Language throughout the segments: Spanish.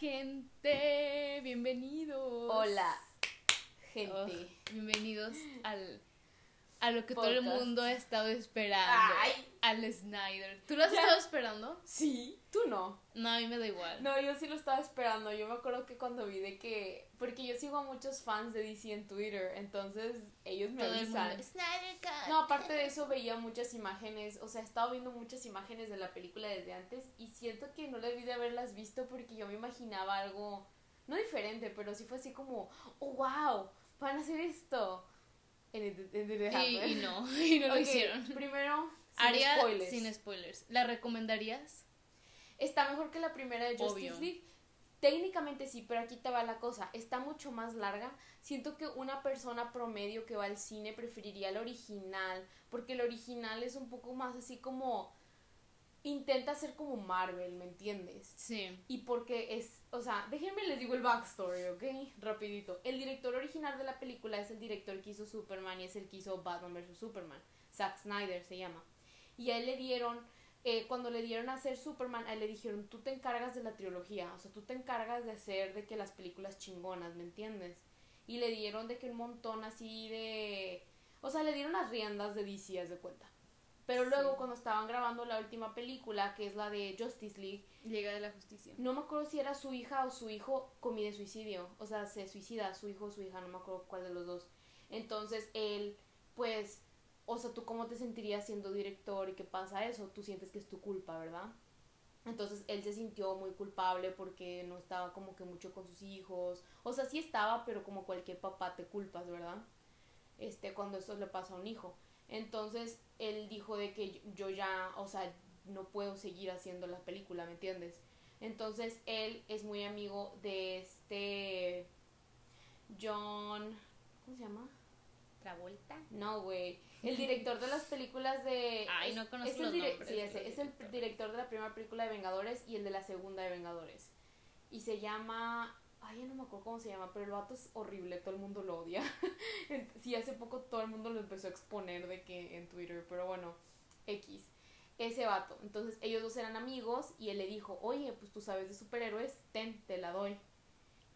gente, bienvenidos. Hola, gente. Oh, bienvenidos al a lo que todo el mundo ha estado esperando. Al Snyder. ¿Tú lo has estado esperando? Sí, tú no. No, a mí me da igual. No, yo sí lo estaba esperando. Yo me acuerdo que cuando vi de que. Porque yo sigo a muchos fans de DC en Twitter. Entonces ellos me avisan. No, aparte de eso veía muchas imágenes. O sea, he estado viendo muchas imágenes de la película desde antes. Y siento que no debí de haberlas visto porque yo me imaginaba algo. No diferente, pero sí fue así como. Oh, wow, van a hacer esto. Y, no, y no lo hicieron. Primero, sin spoilers. sin spoilers. ¿La recomendarías? Está mejor que la primera de Justice League. Técnicamente sí, pero aquí te va la cosa. Está mucho más larga. Siento que una persona promedio que va al cine preferiría el original. Porque el original es un poco más así como intenta ser como Marvel, ¿me entiendes? Sí. Y porque es, o sea, déjenme les digo el backstory, ¿ok? Rapidito. El director original de la película es el director que hizo Superman y es el que hizo Batman vs. Superman. Zack Snyder se llama. Y a él le dieron, eh, cuando le dieron a hacer Superman, a él le dijeron, tú te encargas de la trilogía, o sea, tú te encargas de hacer de que las películas chingonas, ¿me entiendes? Y le dieron de que un montón así de... O sea, le dieron las riendas de DC, de cuenta. Pero luego cuando estaban grabando la última película, que es la de Justice League, de la Justicia. No me acuerdo si era su hija o su hijo comide suicidio, o sea, se suicida su hijo o su hija, no me acuerdo cuál de los dos. Entonces él, pues, o sea, tú cómo te sentirías siendo director y qué pasa eso, tú sientes que es tu culpa, ¿verdad? Entonces él se sintió muy culpable porque no estaba como que mucho con sus hijos. O sea, sí estaba, pero como cualquier papá te culpas, ¿verdad? Este, cuando eso le pasa a un hijo. Entonces él dijo de que yo ya, o sea, no puedo seguir haciendo la película, ¿me entiendes? Entonces él es muy amigo de este John, ¿cómo se llama? Travolta. No, güey. El director de las películas de. Ay, no conozco es los el nombres, Sí, ese, es el director de la primera película de Vengadores y el de la segunda de Vengadores. Y se llama Ay, ya no me acuerdo cómo se llama, pero el vato es horrible, todo el mundo lo odia. sí, hace poco todo el mundo lo empezó a exponer de que en Twitter, pero bueno, X. Ese vato. Entonces ellos dos eran amigos y él le dijo, oye, pues tú sabes de superhéroes, ten, te la doy.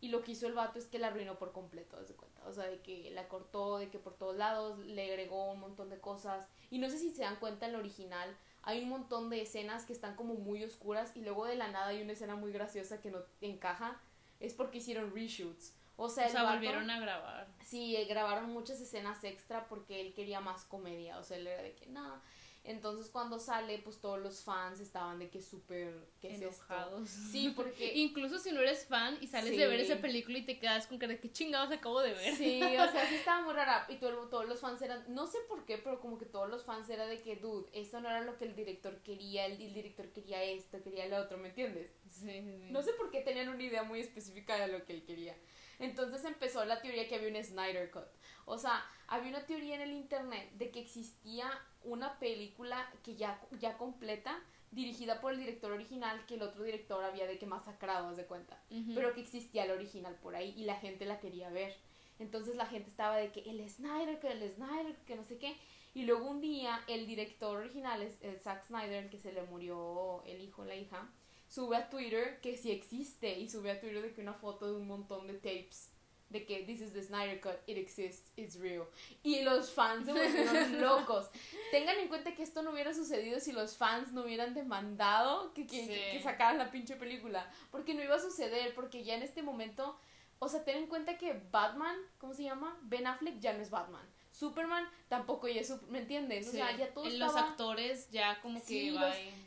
Y lo que hizo el vato es que la arruinó por completo, de cuenta. O sea, de que la cortó, de que por todos lados le agregó un montón de cosas. Y no sé si se dan cuenta en el original, hay un montón de escenas que están como muy oscuras y luego de la nada hay una escena muy graciosa que no encaja es porque hicieron reshoots. O sea, volvieron a grabar. Sí, eh, grabaron muchas escenas extra porque él quería más comedia. O sea, él era de que, no, entonces cuando sale, pues todos los fans estaban de que súper enojados. sí, porque incluso si no eres fan y sales de ver esa película y te quedas con que qué chingados acabo de ver. Sí, o sea, sí estaba muy rara y todo, todos los fans eran, no sé por qué, pero como que todos los fans era de que, dude, eso no era lo que el director quería, el, el director quería esto, quería lo otro, ¿me entiendes? Sí, sí, No sé por qué tenían una idea muy específica de lo que él quería. Entonces empezó la teoría que había un Snyder Cut. O sea, había una teoría en el internet de que existía una película que ya, ya completa, dirigida por el director original, que el otro director había de que masacrado, de cuenta. Pero que existía el original por ahí y la gente la quería ver. Entonces la gente estaba de que el Snyder, que el Snyder, que no sé qué. Y luego un día el director original, el Zack Snyder, el que se le murió el hijo, la hija, sube a Twitter que sí existe y sube a Twitter de que una foto de un montón de tapes de que this is the Snyder Cut, it exists, it's real. Y los fans se volvieron locos. Tengan en cuenta que esto no hubiera sucedido si los fans no hubieran demandado que, que, sacaran la pinche película. Porque no iba a suceder, porque ya en este momento, o sea, ten en cuenta que Batman, ¿cómo se llama? Ben Affleck ya no es Batman. Superman tampoco ya es ¿me entiendes? O sea, ya todo Los actores ya como que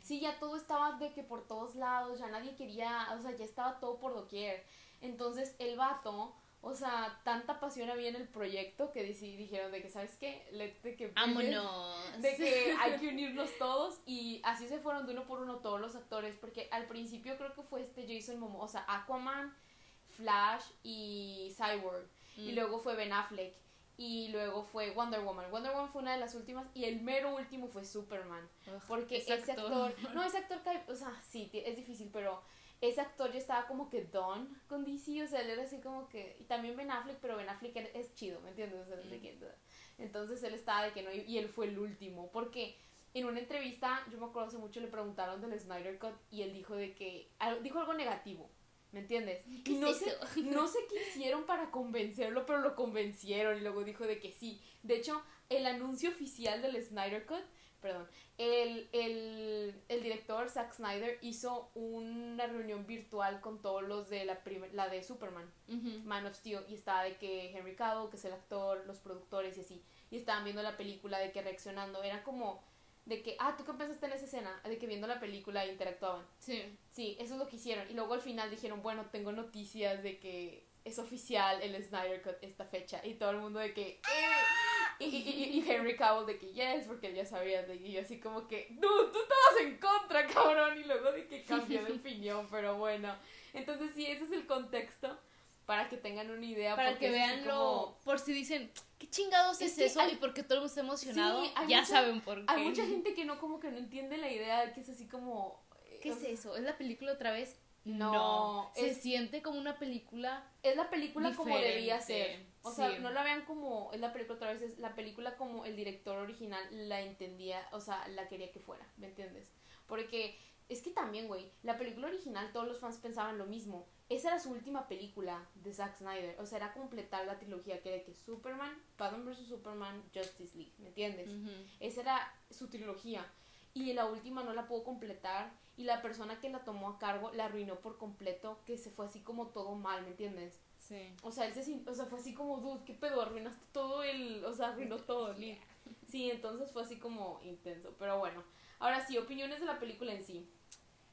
Sí, ya todo estaba de que por todos lados, ya nadie quería, o sea, ya estaba todo por doquier. Entonces, el vato, o sea, tanta pasión había en el proyecto que dijeron de que, ¿sabes qué? de que Vámonos. De que hay que unirnos todos y así se fueron de uno por uno todos los actores porque al principio creo que fue este Jason Momoa, o sea, Aquaman, Flash y Cyborg y mm. luego fue Ben Affleck y luego fue Wonder Woman. Wonder Woman fue una de las últimas y el mero último fue Superman. porque ese actor... No, ese actor, o sea, sí, es difícil, pero ese actor ya estaba como que don con DC, o sea, él era así como que... Y también Ben Affleck, pero Ben Affleck es chido, ¿me entiendes? Mm. entonces él estaba de que no, y él fue el último, porque en una entrevista, yo me acuerdo hace mucho, le preguntaron del Snyder Cut y él dijo de que... Dijo algo negativo ¿Me entiendes? y no, sé, no sé qué hicieron para convencerlo, pero lo convencieron y luego dijo de que sí. De hecho, el anuncio oficial del Snyder Cut, perdón, el, el, director Zack Snyder hizo una reunión virtual con todos los de la, la de Superman, Man of Steel, y estaba de que Henry Cavill, que es el actor, los productores y así, y estaban viendo la película de que reaccionando, era como de que, ah, ¿tú qué pensaste en esa escena? De que viendo la película interactuaban. Sí. Sí, eso es lo que hicieron. Y luego al final dijeron, bueno, tengo noticias de que es oficial el Snyder Cut esta fecha. Y todo el mundo de que, eh". y, y, y, Henry Cavill de que, yes, porque él ya sabía. De, y yo así como que, no, tú estabas en contra, cabrón. Y luego de que cambió de opinión, pero bueno. Entonces sí, ese es el contexto para que tengan una idea. Para que vean lo, por si dicen, ¿qué chingados es, eso? y porque todo el mundo está emocionado, ya saben por qué. Hay mucha gente que no como que no entiende la idea, que es así como... ¿Qué es eso? ¿Es la película otra vez? No, se siente como una película. Es la película como debía ser. O sea, no la vean como es la película otra vez, es la película como el director original la entendía, o sea, la quería que fuera, ¿me entiendes? Porque es que también, güey, la película original todos los fans pensaban lo mismo. Esa era su última película de Zack Snyder. O sea, era completar la trilogía que era que Superman, Batman vs. Superman, Justice League, ¿me entiendes? Esa era su trilogía. Y la última no la pudo completar. Y la persona que la tomó a cargo la arruinó por completo. Que se fue así como todo mal, ¿me entiendes? Sí. O sea, él se, o sea, fue así como, dude, ¿qué pedo? Arruinaste todo el. O sea, arruinó todo. Sí, entonces fue así como intenso. Pero bueno. Ahora sí, opiniones de la película en sí.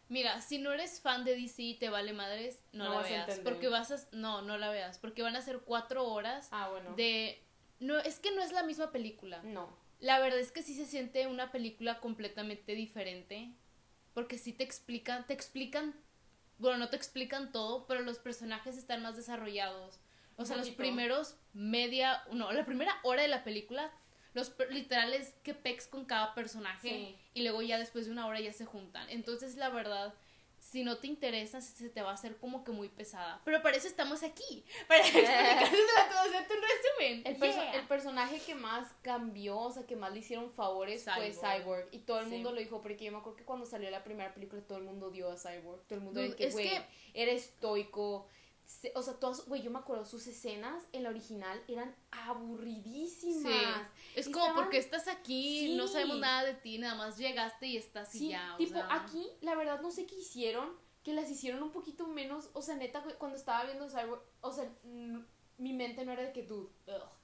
Mira, si no eres fan de DC y te vale madres, no, la veas. Porque vas a. No, no la veas. Porque van a ser cuatro horas ah, bueno. de. No, es que no es la misma película. No. La verdad es que sí se siente una película completamente diferente. Porque sí te explican. Te explican. Bueno, no te explican todo, pero los personajes están más desarrollados. O sea, los primeros media. No, la primera hora de la película los literales que pex con cada personaje y luego ya después de una hora ya se juntan. Entonces, la verdad, si no te interesa, se te va a hacer como que muy pesada. Pero para eso estamos aquí. Para explicarte un resumen. El, el, personaje que más cambió, o sea, que más le hicieron favores fue Cyborg. Y todo el mundo lo dijo, porque yo me acuerdo que cuando salió la primera película, todo el mundo dio a Cyborg. Todo el mundo dijo que, güey, era estoico o sea, todas, güey, yo me acuerdo, sus escenas en la original eran aburridísimas. Es como, porque estás aquí? No sabemos nada de ti, nada más llegaste y estás y ya. tipo, aquí, la verdad, no sé qué hicieron, que las hicieron un poquito menos, o sea, neta, cuando estaba viendo Cyborg, o sea, mi mente no era de que, dude,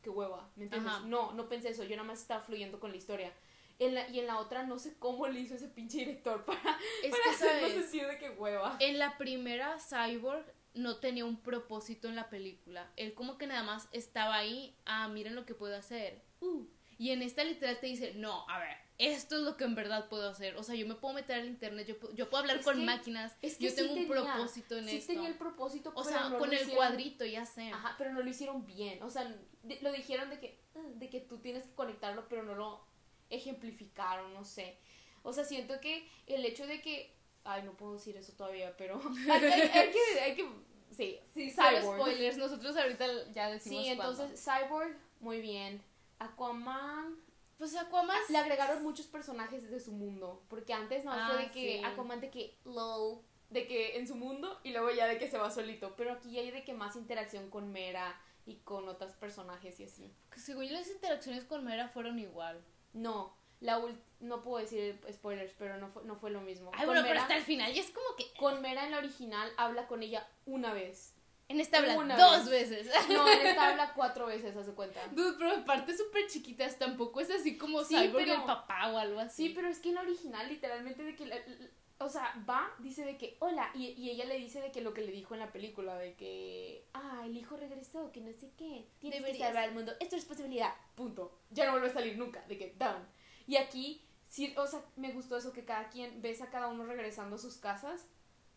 qué hueva, ¿me entiendes? No, no pensé eso, yo nada más estaba fluyendo con la historia. En la, y en la otra no sé cómo le hizo ese pinche director para, para hacernos decir de qué hueva. En la primera Cyborg no tenía un propósito en la película. Él como que nada más estaba ahí, ah, miren lo que puedo hacer. Uh. Y en esta literal te dice, no, a ver, esto es lo que en verdad puedo hacer. O sea, yo me puedo meter al internet, yo, yo puedo hablar con máquinas, es que yo tengo un propósito en sí tenía el propósito, o sea, con el cuadrito, ya sé. Ajá, pero no lo hicieron bien. O sea, lo dijeron de que, ah, de que tú tienes que conectarlo, pero no lo ejemplificaron, no sé. O sea, siento que el hecho de que Ay, no puedo decir eso todavía, pero hay, que, hay que, sí, sí Cyborg. spoilers, nosotros ahorita ya decimos Sí, entonces Cyborg, muy bien. Aquaman, pues Aquaman le agregaron muchos personajes de su mundo, porque antes no fue de ah, que Aquaman de que lol, de que en su mundo y luego ya de que se va solito, pero aquí hay de que más interacción con Mera y con otros personajes y así. Que según las interacciones con Mera fueron igual. No, la no puedo decir spoilers, pero no fue, no fue lo mismo. Ay, bueno, pero hasta el final y es como que... Con Mera en la original habla con ella una vez. En esta habla dos veces. No, en esta habla cuatro veces, hace cuenta. Dude, pero aparte súper chiquitas, tampoco es así como sí, Cyborg el papá o algo así. Sí, pero es que en la original, literalmente, de que... o sea, va, dice de que, hola, y, y, ella le dice de que lo que le dijo en la película, de que, ah, el hijo regresó, que no sé qué, tienes que salvar al mundo, esto es posibilidad, punto. Ya no vuelve a salir nunca, de que, down. Y aquí, sí, o sea, me gustó eso, que cada quien, ves a cada uno regresando a sus casas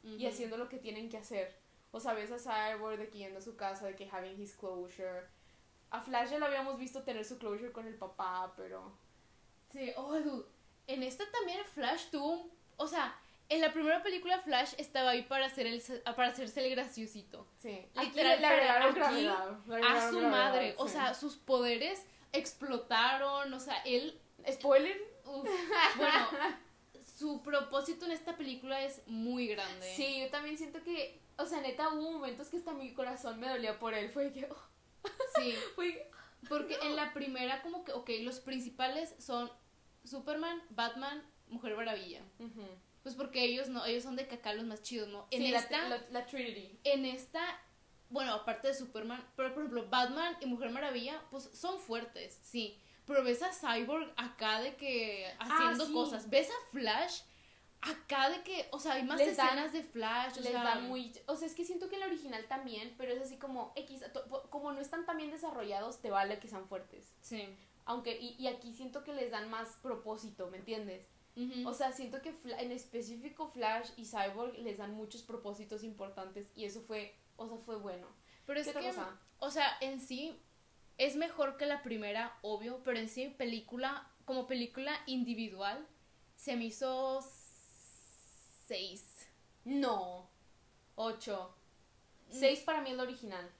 y haciendo lo que tienen que hacer. O sea, ves a Cyborg de que yendo a su casa, de que having his closure. A Flash ya lo habíamos visto tener su closure con el papá, pero... Sí, oh, dude. En esta también Flash tuvo un... O sea, en la primera película Flash estaba ahí para hacer el para hacerse el graciosito. Sí. Literal, aquí, a su madre, o sea, sus poderes explotaron, o sea, él ¿Spoiler? Uf, bueno, su propósito en esta película es muy grande. Sí, yo también siento que, o sea, neta, hubo momentos que hasta mi corazón me dolía por él. Fue que, oh. Sí. Fue, porque en la primera, como que, ok, los principales son Superman, Batman, Mujer Maravilla. Pues porque ellos no, ellos son de caca los más chidos, ¿no? En esta, la, Trinity. En esta, bueno, aparte de Superman, pero por ejemplo, Batman y Mujer Maravilla, pues son fuertes, sí. Pero ves a Cyborg acá de que haciendo ah, cosas. Ves a Flash acá de que, o sea, hay más escenas de Flash. O les sea, muy. O sea, es que siento que el original también, pero es así como X. Como no están tan bien desarrollados, te vale que sean fuertes. Sí. Aunque, y, y aquí siento que les dan más propósito, ¿me entiendes? O sea, siento que en específico Flash y Cyborg les dan muchos propósitos importantes y eso fue, o sea, fue bueno. Pero es que, o sea, en sí es mejor que la primera, obvio, pero en sí película, como película individual, se me hizo seis. No, ocho. Seis para mí es la original.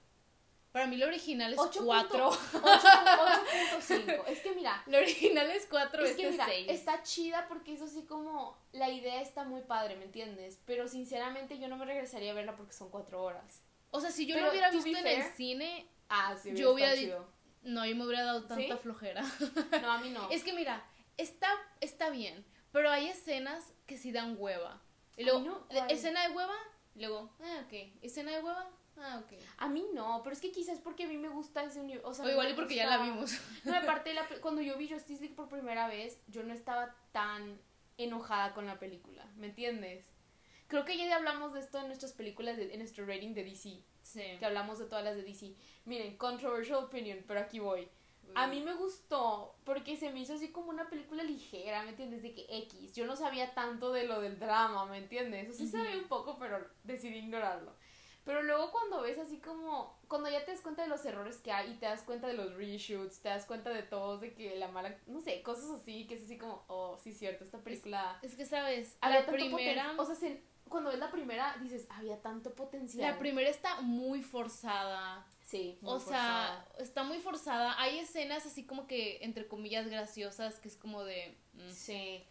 Para mí lo original es 4. 8.5. es que mira. Lo original es 4, es que mira, está chida porque es así como. La idea está muy padre, ¿me entiendes? Pero sinceramente yo no me regresaría a verla porque son 4 horas. O sea, si yo lo hubiera visto en el cine. Ah, sí, yo hubiera dicho. No, yo me hubiera dado tanta flojera. No, a mí no. es que mira, está, está bien, pero hay escenas que sí dan hueva. Y luego, escena de hueva, luego, ah, ok. Escena de hueva, Ah, ok. A mí no, pero es que quizás porque a mí me gusta ese universo. O, igual y porque ya la vimos. No, aparte, la, cuando yo vi Justice League por primera vez, yo no estaba tan enojada con la película, ¿me entiendes? Creo que ya hablamos de esto en nuestras películas, en nuestro rating de DC. Sí. Que hablamos de todas las de DC. Miren, controversial opinion, pero aquí voy. A mí me gustó porque se me hizo así como una película ligera, ¿me entiendes? De que X. Yo no sabía tanto de lo del drama, ¿me entiendes? O sea, sí sabía un poco, pero decidí ignorarlo. Pero luego cuando ves así como, cuando ya te das cuenta de los errores que hay y te das cuenta de los reshoots, te das cuenta de todos, de que la mala, no sé, cosas así, que es así como, oh, sí, cierto, esta película... Es, que, ¿sabes? A la primera... O sea, cuando ves la primera dices, había tanto potencial. La primera está muy forzada. Sí, muy O sea, está muy forzada. Hay escenas así como que, entre comillas, graciosas, que es como de... Mm. Sí.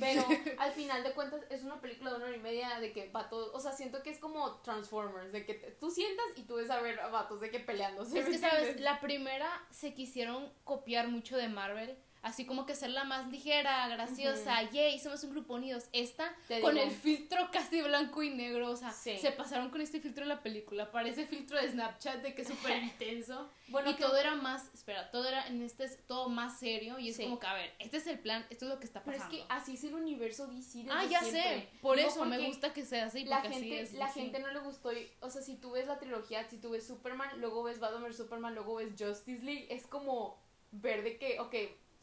Pero al final de cuentas es una película de una hora y media de que vatos, o sea, siento que es como Transformers, de que tú sientas y tú ves a ver a vatos de que peleándose. Es que, ¿sabes? La primera se quisieron copiar mucho de Marvel así como que ser la más ligera, graciosa, yay, somos un grupo unidos. Esta, con el filtro casi blanco y negro, o sea, se pasaron con este filtro en la película, parece filtro de Snapchat de que es súper intenso. bueno, y todo era más, espera, todo era, en este es todo más serio y es como que, a ver, este es el plan, esto es lo que está pasando. Pero es que así es el universo DC Ah, ya sé, por eso me gusta que sea así, la gente, La gente no le gustó, o sea, si tú ves la trilogía, si tú ves Superman, luego ves Batman Superman, luego ves Justice League, es como ver de que, ok,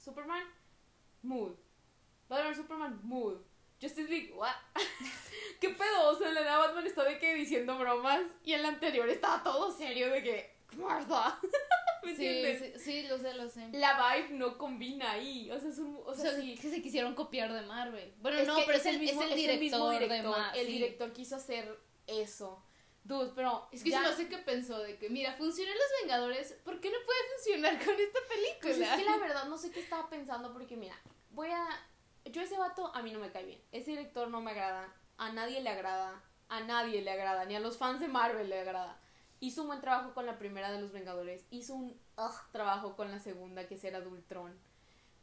Superman, mood. Batman Superman, mood. Justice League, what? ¿Qué pedo? O sea, la Batman está de que diciendo bromas y en la anterior estaba todo serio de que Martha. ¿Me entiendes? Sí, lo sé, lo sé. La vibe no combina ahí. O sea, es un, o sea, sí. que se quisieron copiar de Marvel. Bueno, no, pero es el, mismo, es el director, de Marvel. El director quiso hacer eso. Dude, pero. Es que yo no sé qué pensó de que, mira, funcionó Los Vengadores, ¿por qué no puede funcionar con esta película? Pues es que la verdad no sé qué estaba pensando, porque mira, voy a. Yo ese vato a mí no me cae bien. Ese director no me agrada. A nadie le agrada. A nadie le agrada. Ni a los fans de Marvel le agrada. Hizo un buen trabajo con la primera de los Vengadores. Hizo un trabajo con la segunda, que era de Ultron.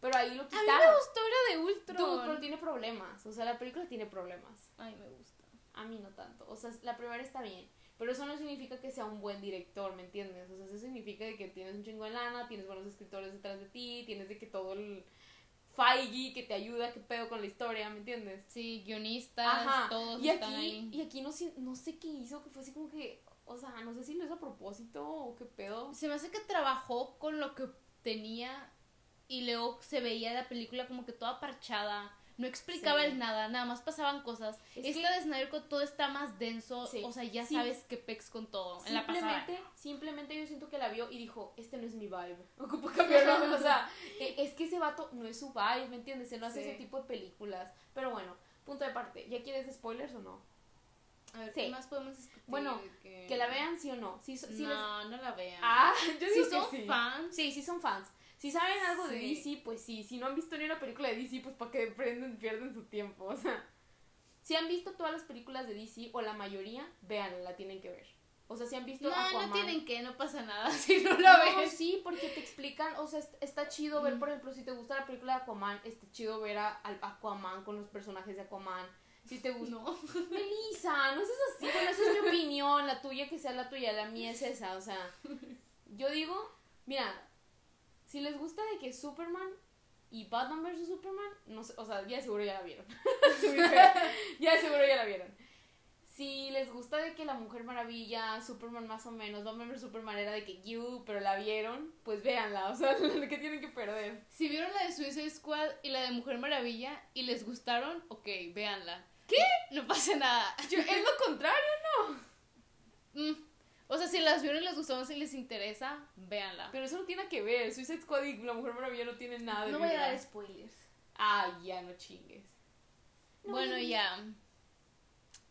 Pero ahí lo quitaron. A mí me gustó, era de Ultron. Dude, pero tiene problemas. O sea, la película tiene problemas. Ay, me gusta. A mí no tanto. O sea, la primera está bien. Pero eso no significa que sea un buen director, ¿me entiendes? O sea, eso significa de que tienes un chingo de lana, tienes buenos escritores detrás de ti, tienes de que todo el Feige que te ayuda, que pedo con la historia, ¿me entiendes? Sí, guionistas, todos y aquí, Y aquí no, no sé qué hizo, que fue así como que, o sea, no sé si lo hizo a propósito o qué pedo. Se me hace que trabajó con lo que tenía y luego se veía la película como que toda parchada no explicaba el nada, nada más pasaban cosas. Esta de Snyder todo está más denso, o sea, ya sabes que pex con todo. Simplemente, en la simplemente yo siento que la vio y dijo, este no es mi vibe. Ocupo cambiarlo. o sea, e, es que ese vato no es su vibe, ¿me entiendes? Él no hace ese tipo de películas. Pero bueno, punto de parte. ¿Ya quieres spoilers o no? A ver, ¿qué más podemos discutir? Bueno, que... la vean sí o no. Sí, no, no la vean. Ah, yo digo son fans. Sí, sí son fans. Si saben algo de DC, pues sí. Si no han visto ni una película de DC, pues para que prenden, pierden su tiempo. O sea, si han visto todas las películas de DC o la mayoría, véanla, la tienen que ver. O sea, si han visto no, No, tienen que, no pasa nada si no la ven. Sí, porque te explican, o sea, está chido ver, mm. por ejemplo, si te gusta la película de Aquaman, está chido ver a, al Aquaman con los personajes de Aquaman. Si te gusta. No. Melissa, no seas así. Bueno, esa es mi opinión. La tuya que sea la tuya. La mía es esa. O sea, yo digo, mira, si les gusta de que Superman y Batman vs Superman, no sé, o sea, ya seguro ya la vieron. ya seguro ya la vieron. Si les gusta de que la Mujer Maravilla, Superman más o menos, Batman vs Superman era de que you, pero la vieron, pues véanla, o sea, lo que tienen que perder. Si vieron la de Suicide Squad y la de Mujer Maravilla y les gustaron, ok, véanla. ¿Qué? No pasa nada. es lo contrario, ¿no? Mm. O sea, si las vieron y les gustaron, si les interesa, véanla. Pero eso no tiene que ver. Suicide Squad y La Mujer Maravilla no tienen nada de No voy a dar spoilers. Ah, ya, no chingues. bueno, ya.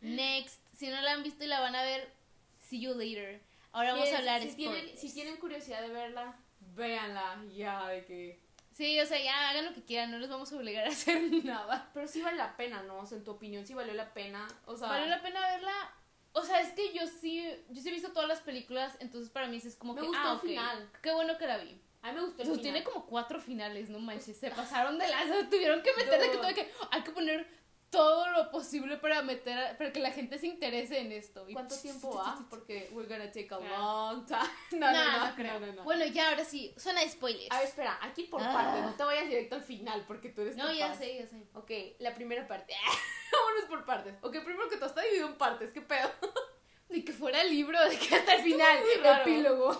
Next. Si no la han visto y la van a ver, see you later. Ahora vamos a hablar si tienen, si tienen curiosidad de verla, véanla. Ya, de que... Sí, o sea, ya hagan lo que quieran, no les vamos a obligar a hacer nada. Pero sí vale la pena, ¿no? O sea, en tu opinión, sí valió la pena. O sea, valió la pena verla. O sea, es que yo sí, yo sí he visto todas las películas, entonces para mí es como me que. Gustó ah, el final. Qué bueno que la vi. A mí me gustó el final. Tiene como cuatro finales, no manches. Se pasaron de las. Tuvieron que meter de que tuve que. Hay que poner todo lo posible para meter para que la gente se interese en esto. ¿Cuánto tiempo va? Porque we're gonna take a long time. No, no, no, creo. No, Bueno, ya ahora sí, suena spoilers. A ver, espera, aquí por ah. parte, no te vayas directo al final porque tú eres No, ya sé, ya sé. Ok, la primera parte. Vámonos por partes. Ok, primero que todo está dividido en partes, ¿qué pedo? Ni que fuera el libro, de que hasta el final, epílogo.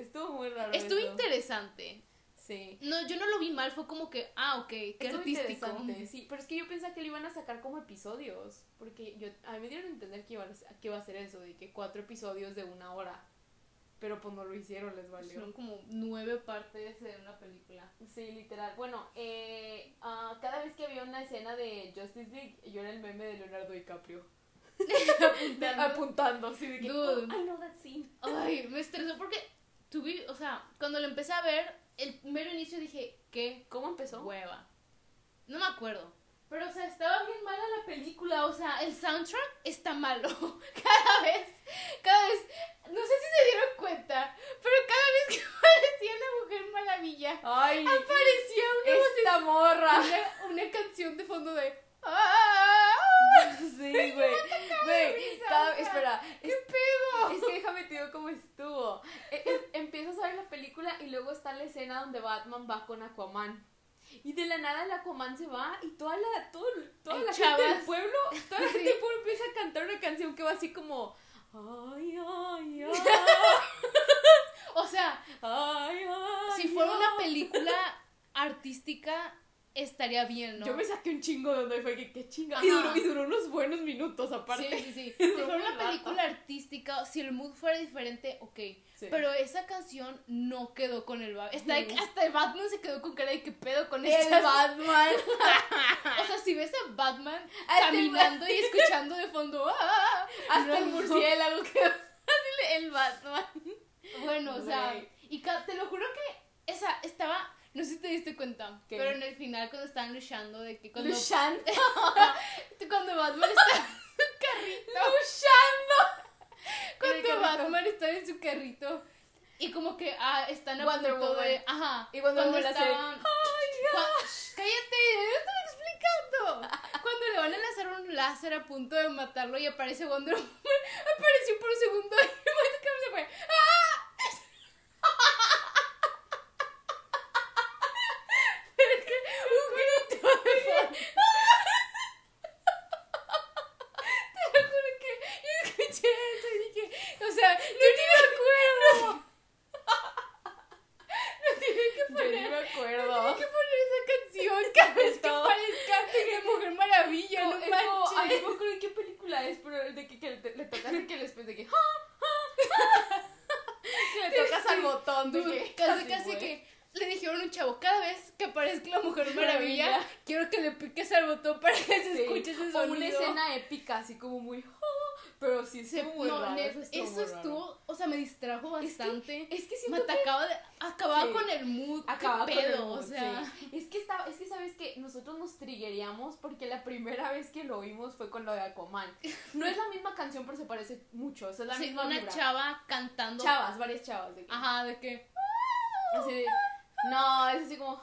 Estuvo muy raro. Estuvo interesante. Sí. No, yo no lo vi mal, fue como que, ah, ok, qué artístico. Sí, pero es que yo pensaba que lo iban a sacar como episodios, porque yo, a mí me dieron a entender que iba a, que iba a ser eso, de que cuatro episodios de una hora. Pero pues no lo hicieron, les valió. Fueron como nueve partes de una película. Sí, literal. Bueno, eh, uh, cada vez que había una escena de Justice League, yo era el meme de Leonardo DiCaprio. apuntando. apuntando, sí, de que, Dude. Oh, I know that scene. Ay, me estresó porque tuve, o sea, cuando lo empecé a ver, el mero inicio dije, ¿qué? ¿Cómo empezó? Hueva. No me acuerdo. Pero, o sea, estaba bien mala la película. O sea, el soundtrack está malo. Cada vez, cada vez, no sé si se dieron cuenta, pero cada vez que aparecía la Mujer Maravilla, Ay, aparecía una esta morra. Una, canción de fondo de. ¡Ah! Sí, güey. Güey, espera. ¿Qué pedo? Es que déjame te digo cómo estuvo. E, e, empiezas a ver la película y luego está la escena donde Batman va con Aquaman. Y de la nada el Aquaman se va y toda la, todo, toda la gente del pueblo, toda la gente del pueblo empieza a cantar una canción que va así como. Ay, ay, ay. o sea, ay, ay, si fuera una película artística, estaría bien, ¿no? Yo me saqué un chingo de donde fue que qué chinga. Y duró, y duró unos buenos minutos aparte. Sí, sí, sí. si fuera una película artística, si el mood fuera diferente, ok. Pero esa canción no quedó con el Batman. Hasta el Batman se quedó con cara de que pedo con el Batman. o sea, si ves a Batman caminando y escuchando de fondo, ¡ah! hasta el murciélago quedó el Batman. Bueno, o sea, y te lo juro que esa estaba no sé si te diste cuenta, pero en el final cuando estaban luchando de que cuando luchando. cuando Batman está en su carrito. Luchando. Cuando Batman está en su carrito. Y como que ah, están a punto de ajá y cuando, cuando estaban cállate yo estoy explicando. Cuando le van a lanzar un láser a punto de matarlo y aparece Wonder Woman apareció por un segundo y se fue ¡Ah! quiero que le piques al botón para que se escuche ese sonido. O una escena épica, así como muy... Pero sí estuvo muy raro. eso estuvo, o sea, me Es que, es que me atacaba acababa con el mood. Acababa con el mood, o sea. Es que estaba, es que sabes que nosotros nos trigueríamos porque la primera vez que lo oímos fue con lo de Aquaman. No es la misma canción, pero se parece mucho. O sea, es la misma una chava cantando. Chavas, varias chavas. De que, Ajá, de que. Así de. No, es así como.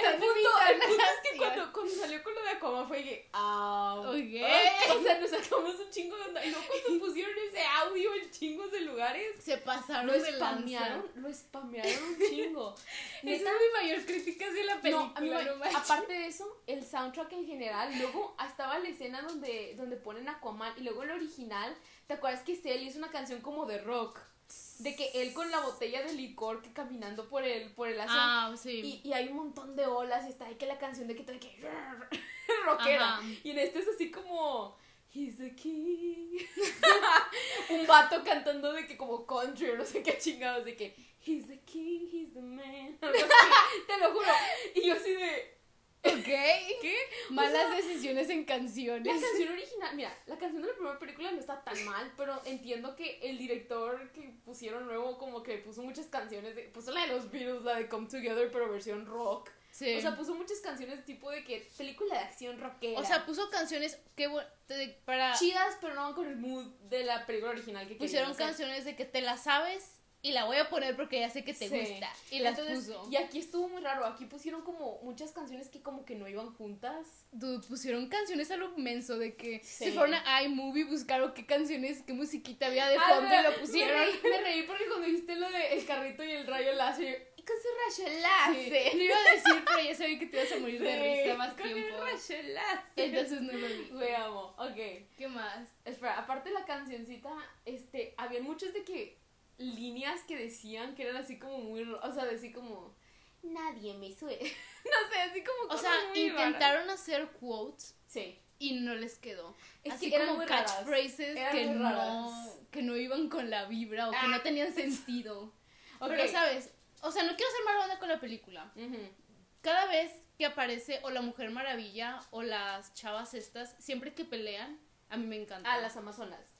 El punto, el punto es que cuando, cuando, salió con lo de Aquaman fue que, ah, okay. o sea, nos sacamos un chingo de onda. Y luego cuando pusieron ese audio en chingos de lugares, se pasaron lo spamearon, Lo spamearon un chingo. Esa es mi mayor crítica de la película. No, aparte de eso, el soundtrack en general, luego estaba la escena donde, donde ponen Aquaman y luego el original, ¿te acuerdas que Cell hizo una canción como de rock? De que él con la botella de licor que caminando por el por el ah, sí. y, y, hay un montón de olas y está ahí que la canción de que todo que rockera. Y en este es así como He's the king un vato cantando de que como country o no sé qué chingados de que He's the king he's the man te lo juro. Y yo así de ¿Ok? ¿Qué? Malas decisiones en canciones. La canción original, mira, la canción de la primera película no está tan mal, pero entiendo que el director que pusieron nuevo como que puso muchas canciones, puso la de los Beatles, la de Come Together, pero versión rock. Sí. O sea, puso muchas canciones tipo de que película de acción rockera. O sea, puso canciones que para chidas, pero no van con el mood de la película original que pusieron canciones de que te la sabes y la voy a poner porque ya sé que te gusta. Y las puso. Y aquí estuvo muy raro. Aquí pusieron como muchas canciones que como que no iban juntas. pusieron canciones a lo menso de que si fueron a iMovie buscaron qué canciones, qué musiquita había de fondo y lo pusieron. Me reí, porque cuando dijiste lo de el carrito y el rayo láser, y con su rayo láser. Sí. No iba a decir, pero ya sabía que te ibas a morir de risa más con tiempo. el rayo láser. Entonces no lo vi. Le amo. Ok. ¿Qué más? Espera, aparte de la cancioncita, este, había muchos de que líneas que decían que eran así como muy, o sea, así como nadie me suena. no sé, así como O sea, intentaron hacer quotes. Sí. Y no les quedó. Es así que como catchphrases que no, que no iban con la vibra o que no ah. tenían sentido. Pero sabes, o sea, no quiero ser mala onda con la película. Cada vez que aparece o la Mujer Maravilla o las chavas estas, siempre que pelean, a mí me encanta. Ah, las Amazonas.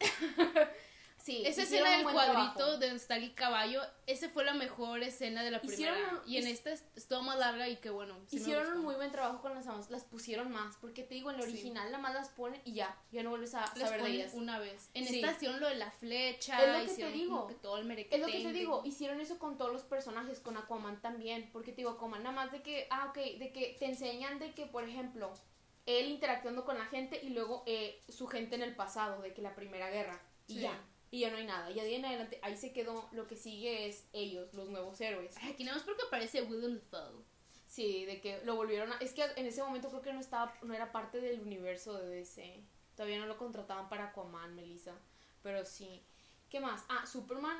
Sí, esa escena del cuadrito de donde está el caballo, esa fue la mejor escena de la primera. y en esta es, todo más larga y que bueno. hicieron un muy buen trabajo con las amas, las pusieron más, porque te digo, en el original nada más las ponen y ya, ya no vuelves a saber de ellas. una vez. En esta hicieron lo de la flecha, es lo que te digo. todo el Es lo que te digo, hicieron eso con todos los personajes, con Aquaman también, porque te digo, Aquaman nada más de que, ah, ok, de que te enseñan de que, por ejemplo, él interactuando con la gente y luego eh, su gente en el pasado, de que la primera guerra, y ya y ya no hay nada. Y de ahí en adelante, ahí se quedó. Lo que sigue es ellos, los nuevos héroes. Aquí nada más porque aparece Willem Dafoe. Sí, de que lo volvieron a... Es que en ese momento creo que no estaba no era parte del universo de DC. Todavía no lo contrataban para Aquaman, Melissa. Pero sí. ¿Qué más? Ah, Superman.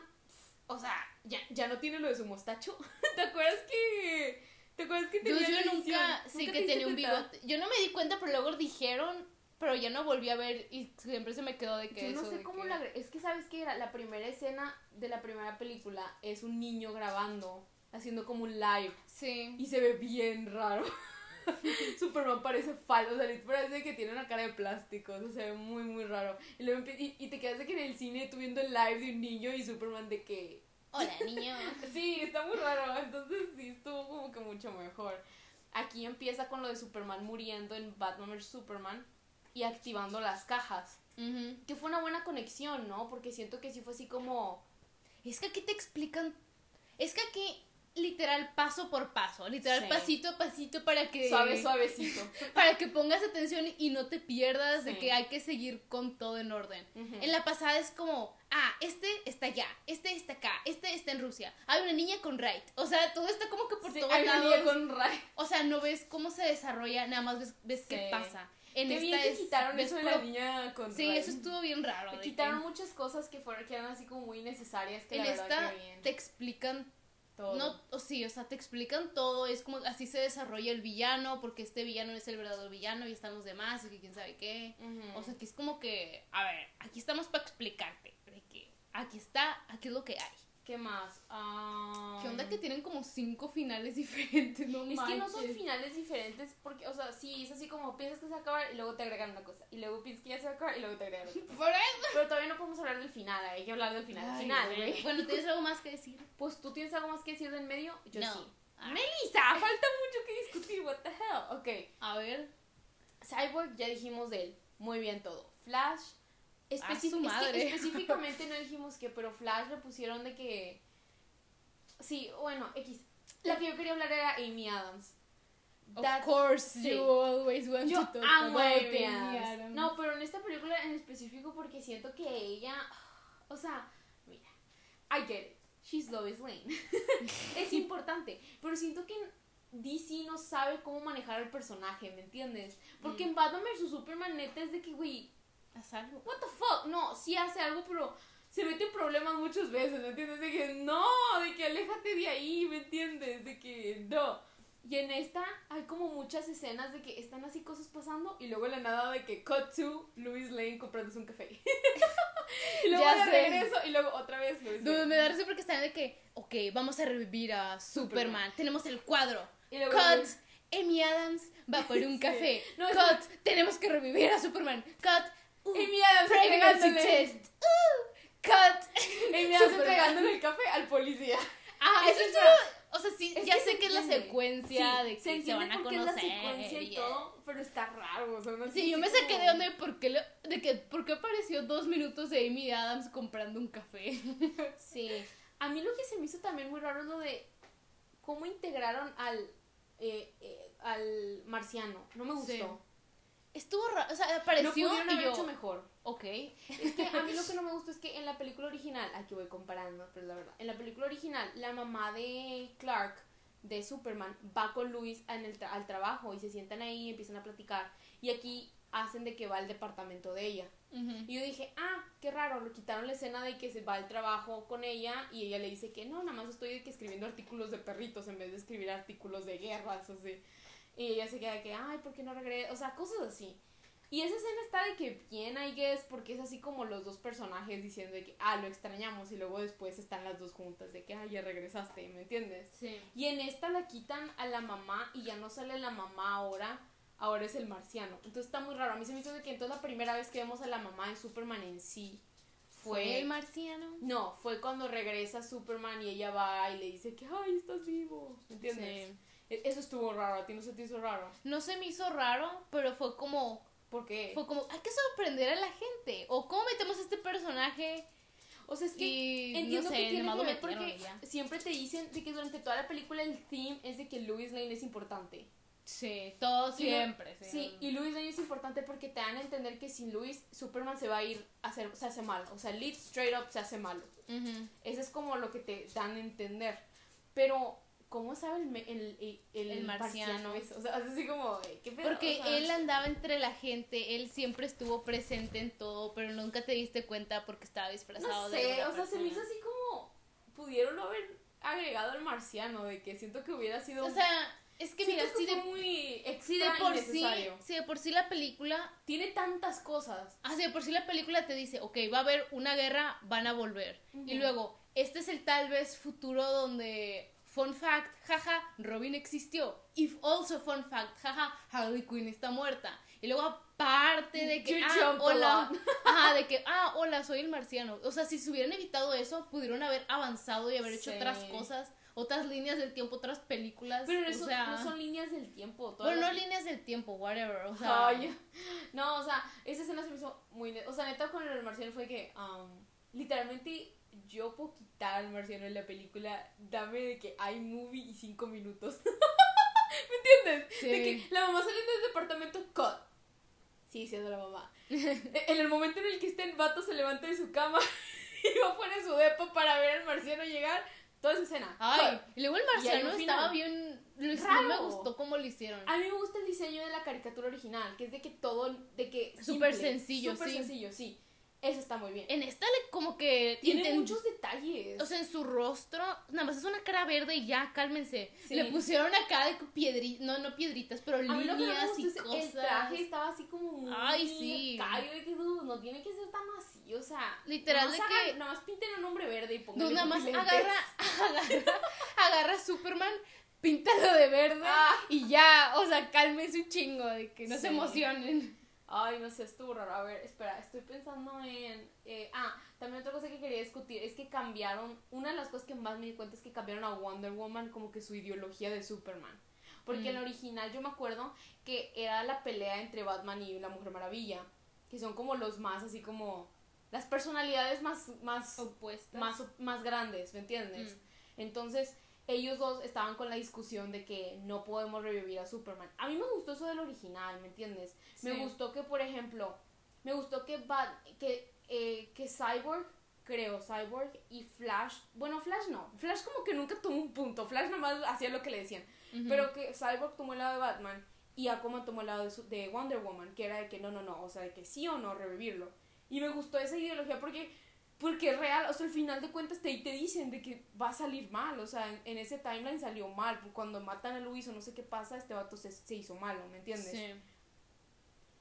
O sea, ya, ya no tiene lo de su mostacho. ¿Te acuerdas que... ¿Te acuerdas que tenía Yo, yo nunca... Sí, que tenía un bigote. Yo no me di cuenta, pero luego dijeron pero ya no volví a ver y siempre se me quedó de que Yo no sé cómo la... Es que sabes que era la primera escena de la primera película es un niño grabando, haciendo como un live. Sí. Y se ve bien raro. Superman parece falso, o sea, parece que tiene una cara de plástico, o sea, se ve muy, muy raro. Y, luego, y, y te quedas de que en el cine tú viendo el live de un niño y Superman de que... Hola, niño. sí, está muy raro, entonces sí, estuvo como que mucho mejor. Aquí empieza con lo de Superman muriendo en Batman vs. Superman y activando las cajas. Que fue una buena conexión, ¿no? Porque siento que sí fue así como... Es que aquí te explican... Es que aquí literal paso por paso, literal pasito a pasito para que suave suavecito, para que pongas atención y no te pierdas de que hay que seguir con todo en orden. En la pasada es como, ah, este está allá, este está acá, este está en Rusia. Hay una niña con Right. O sea, todo está como que por sí, hay Una niña con Right. O sea, no ves cómo se desarrolla, nada más ves, ves qué pasa. En Qué bien que quitaron eso de la niña con Sí, eso estuvo bien raro. quitaron muchas cosas que fueron que eran así como muy necesarias que en esta te explican todo. No, o sí, o sea, te explican todo, es como así se desarrolla el villano, porque este villano es el verdadero villano y están los demás y que quién sabe qué. O sea, que es como que, a ver, aquí estamos para explicarte, de que aquí está, aquí es lo que hay. ¿Qué más? ¿Qué onda que tienen como cinco finales diferentes? No es que no son finales diferentes porque, o sea, sí, es así como piensas que se va a acabar y luego te agregan una cosa. Y luego piensas que ya se va a acabar y luego te agregan otra. Por eso. Pero todavía no podemos hablar del final, hay que hablar del final. final, güey. Bueno, ¿tienes algo más que decir? Pues tú tienes algo más que decir del medio. Yo sí. Ah. Melissa, falta mucho que discutir, what the hell. Ok. A ver. Cyborg, ya dijimos de él. Muy bien todo. Flash específicamente no dijimos que, pero Flash le pusieron de que. Sí, bueno, X. La que yo quería hablar era Amy Adams. Of course, you always want to talk amo Amy Adams. No, pero en esta película en específico porque siento que ella. O sea, mira. I get it. She's Lois Lane. es importante. Pero siento que DC no sabe cómo manejar al personaje, ¿me entiendes? Porque mm. en Batman vs Superman neta es de que, güey, haz algo. What the fuck? No, sí hace algo, pero se mete en problemas muchas veces, ¿me entiendes? De que no, de que aléjate de ahí, ¿me entiendes? De que no. Y en esta hay como muchas escenas de que están así cosas pasando y luego la nada de que cut to Louis Lane comprándose un café. y luego ya regreso y luego otra vez Louis Lane. Me da risa porque están de que, ok, vamos a revivir a Superman. Tenemos el cuadro. Y luego cut. Amy Adams va por un café. cut. Tenemos que revivir a Superman. Cut. Uh, Amy Adams entregándole. Test. Uh, cut. Amy Adams entregándole el café al policía. Ah, eso es O sea, sí, ya sé que es la secuencia de que se, se van a conocer. Es la secuencia y todo, pero está raro. O sea, no sí, yo me saqué de onda de por qué, de que, por qué apareció dos minutos de Amy Adams comprando un café. sí. A mí lo que se me hizo también muy raro es lo de cómo integraron al, eh, eh, al marciano. No me gustó. Estuvo raro, o sea, apareció no y yo... hecho mejor. Ok. Es que a mí lo que no me gustó es que en la película original, aquí voy comparando, pero la verdad, en la película original, la mamá de Clark, de Superman, va con Luis en el al trabajo y se sientan ahí y empiezan a platicar. Y aquí hacen de que va al departamento de ella. Y yo dije, ah, qué raro, le quitaron la escena de que se va al trabajo con ella y ella le dice que no, nada más estoy que escribiendo artículos de perritos en vez de escribir artículos de guerras, así. Y ella se queda de que, ay, ¿por qué no regresa? O sea, cosas así. Y esa escena está de que bien, I guess, porque es así como los dos personajes diciendo de que, ah, lo extrañamos, y luego después están las dos juntas de que, ah, ya regresaste, ¿me entiendes? Sí. Y en esta la quitan a la mamá y ya no sale la mamá ahora, ahora es el marciano. Entonces está muy raro. A mí se me hizo de que entonces la primera vez que vemos a la mamá de Superman en sí fue... el marciano? No, fue cuando regresa Superman y ella va y le dice que, ay, estás vivo, ¿me entiendes? Sí. E, eso estuvo raro, ¿a ti no se te hizo raro? No se me hizo raro, pero fue como... ¿Por qué? Fue como, hay que sorprender a la gente. O cómo metemos a este personaje... O sea, es que entiendo que tiene que ver porque siempre te dicen de que durante toda la película el theme es de que Louis Lane es importante. Sí, todo siempre. sí, y Louis Lane es importante porque te dan a entender que sin Louis Superman se va a ir a hacer, se hace mal. O sea, Lead straight up se hace malo. Eso es como lo que te dan a entender. Pero ¿Cómo sabe el, el, el, marciano? eso? O sea, así como, ¿qué pedo? Porque él andaba entre la gente, él siempre estuvo presente en todo, pero nunca te diste cuenta porque estaba disfrazado no sé, o sea, se me hizo así como, pudieron haber agregado al marciano, de que siento que hubiera sido... O sea, es que mira, si de, muy si de por sí, si de por sí la película tiene tantas cosas. Ah, si de por sí la película te dice, ok, va a haber una guerra, van a volver. Y luego, este es el tal vez futuro donde Fun fact, jaja, Robin existió. If also fun fact, jaja, Harley Quinn está muerta. Y luego aparte de que, ah, hola, ajá, de que, ah, hola, soy el marciano. O sea, si se hubieran evitado eso, pudieron haber avanzado y haber hecho otras cosas, otras líneas del tiempo, otras películas. Pero eso no son líneas del tiempo. Pero no líneas del tiempo, whatever, o sea. no, o sea, esa escena se me hizo muy... O sea, neta con el marciano fue que, um, literalmente yo puedo quitar al marciano en la película, dame de que hay movie y cinco minutos. ¿Me entiendes? De que la mamá saliendo del departamento, cut. Sí, siendo la mamá. en el momento en el que este vato se levanta de su cama y va a poner su depo para ver al marciano llegar, toda esa escena. Ay, y luego el marciano estaba bien. No me gustó cómo lo hicieron. A mí me gusta el diseño de la caricatura original, que es de que todo, de que. Súper sencillo, Súper sencillo, sí. Eso está muy bien. En esta le como que... Tiene muchos detalles. O sea, en su rostro, nada más es una cara verde y ya, cálmense. Le pusieron acá de piedritas, no, no piedritas, pero líneas y cosas. El traje estaba así como muy. Ay, sí. Callo, que no tiene que ser tan así, o sea. Literal, de que. nada más pinten un hombre verde y pongan. nada más agarra, agarra, agarra a Superman píntalo de verde ah. y ya, o sea, cálmese un chingo de que no se emocionen. Ay, no sé, estuvo raro. A ver, espera, estoy pensando en... Eh, ah, también otra cosa que quería discutir es que cambiaron... Una de las cosas que más me di cuenta es que cambiaron a Wonder Woman como que su ideología de Superman. Porque en el mm. original yo me acuerdo que era la pelea entre Batman y la Mujer Maravilla. Que son como los más así como... Las personalidades más... Más opuestas. Más, más grandes, ¿me entiendes? Mm. Entonces ellos dos estaban con la discusión de que no podemos revivir a Superman. A mí me gustó eso del original, ¿me entiendes? Me gustó que, por ejemplo, me gustó que, que, eh, que Cyborg, creo, Cyborg y Flash, bueno, Flash no, Flash como que nunca tomó un punto, Flash nada más hacía lo que le decían, pero que Cyborg tomó el lado de Batman y Aquaman tomó el lado de, de Wonder Woman, que era de que no, no, no, o sea, de que sí o no revivirlo. Y me gustó esa ideología porque porque es real, o sea, al final de cuentas te, te dicen de que va a salir mal, o sea, en, ese timeline salió mal, cuando matan a Luis o no sé qué pasa, este vato se, se hizo malo, ¿me entiendes? Sí.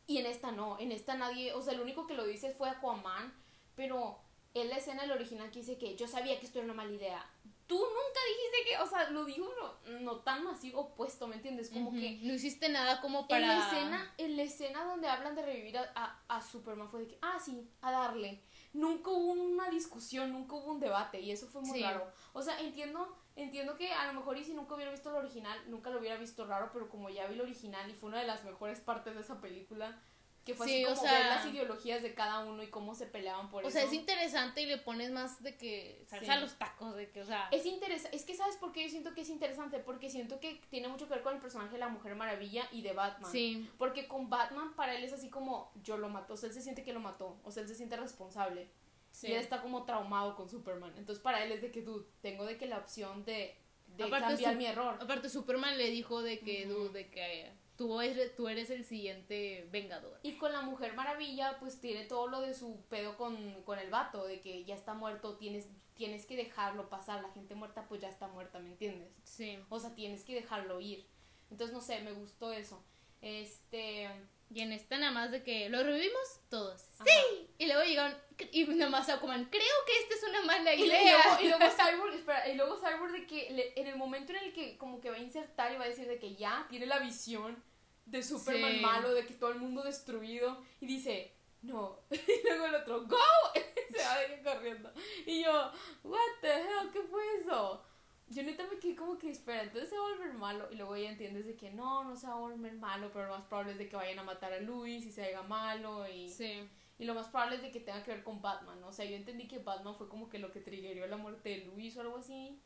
Y en esta no, en esta nadie, o sea, el único que lo dice fue Aquaman, pero en la escena del original que dice que yo sabía que esto era una mala idea. Tú nunca dijiste que, o sea, lo dijo no, no tan masivo opuesto, ¿me entiendes? Como que... No hiciste nada como para... En la escena, en la escena donde hablan de revivir a, a, a Superman fue de que, ah, sí, a darle nunca hubo una discusión, nunca hubo un debate y eso fue muy raro. O sea, entiendo, entiendo que a lo mejor y si nunca hubiera visto el original, nunca lo hubiera visto raro, pero como ya vi el original y fue una de las mejores partes de esa película, que fue así como ver las ideologías de cada uno y cómo se peleaban por eso. O sea, es interesante y le pones más de que salsa a los tacos, de que, o sea... Es interesante, es que ¿sabes por qué yo siento que es interesante? Porque siento que tiene mucho que ver con el personaje de la Mujer Maravilla y de Batman. Sí. Porque con Batman, para él es así como, yo lo mato, o sea, él se siente que lo mató, o sea, él se siente responsable. Sí. Y él está como traumado con Superman. Entonces para él es de que, dude, tengo de que la opción de, de cambiar mi error. Aparte Superman le dijo de que, dude, de que tú eres, tú eres el siguiente vengador. Y con la Mujer Maravilla, pues tiene todo lo de su pedo con, el vato, de que ya está muerto, tienes, tienes que dejarlo pasar, la gente muerta pues ya está muerta, ¿me entiendes? Sí. O sea, tienes que dejarlo ir. Entonces, no sé, me gustó eso. Este... Y en esta nada más de que lo revivimos todos. ¡Sí! Y luego llegaron y nada más Aquaman, creo que esta es una mala idea. Y luego, Cyborg, espera, y luego Cyborg de que en el momento en el que como que va a insertar y va a decir de que ya tiene la visión de Superman malo, de que todo el mundo destruido, y dice, no. Y luego el otro, ¡Go! se va de corriendo. Y yo, ¿What the hell? ¿Qué fue eso? Yo neta me quedé como que, espera, entonces se va a volver malo. Y luego ella entiende de que no, no se va a volver malo, pero lo más probable es de que vayan a matar a Luis y se haga malo. Y, sí. y lo más probable es de que tenga que ver con Batman. O sea, yo entendí que Batman fue como que lo que triggerió la muerte de Luis o algo así.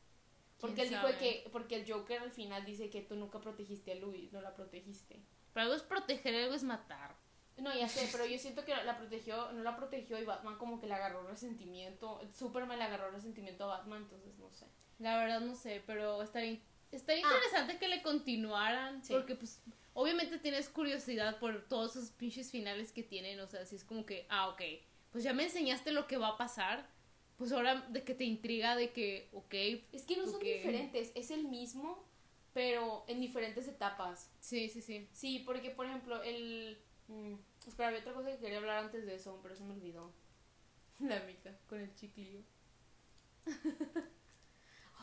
Porque él dijo que, porque el Joker al final dice que tú nunca protegiste a Luis, no la protegiste. Pero algo es proteger, algo es matar. No, ya sé, pero yo siento que la protegió, no la protegió y Batman como que le agarró resentimiento. Superman le agarró resentimiento a Batman, entonces no sé. La verdad no sé, pero estaría, estaría ah. interesante que le continuaran. Porque pues obviamente tienes curiosidad por todos esos pinches finales que tienen. O sea, si es como que, ah, ok, pues ya me enseñaste lo que va a pasar. Pues ahora de que te intriga de que, ok. Es que no son diferentes, es el mismo, pero en diferentes etapas. Sí, sí, sí. Sí, porque por ejemplo, el... Mm, espera, había otra cosa que quería hablar antes de eso, pero se me olvidó. La mica con el chiclillo.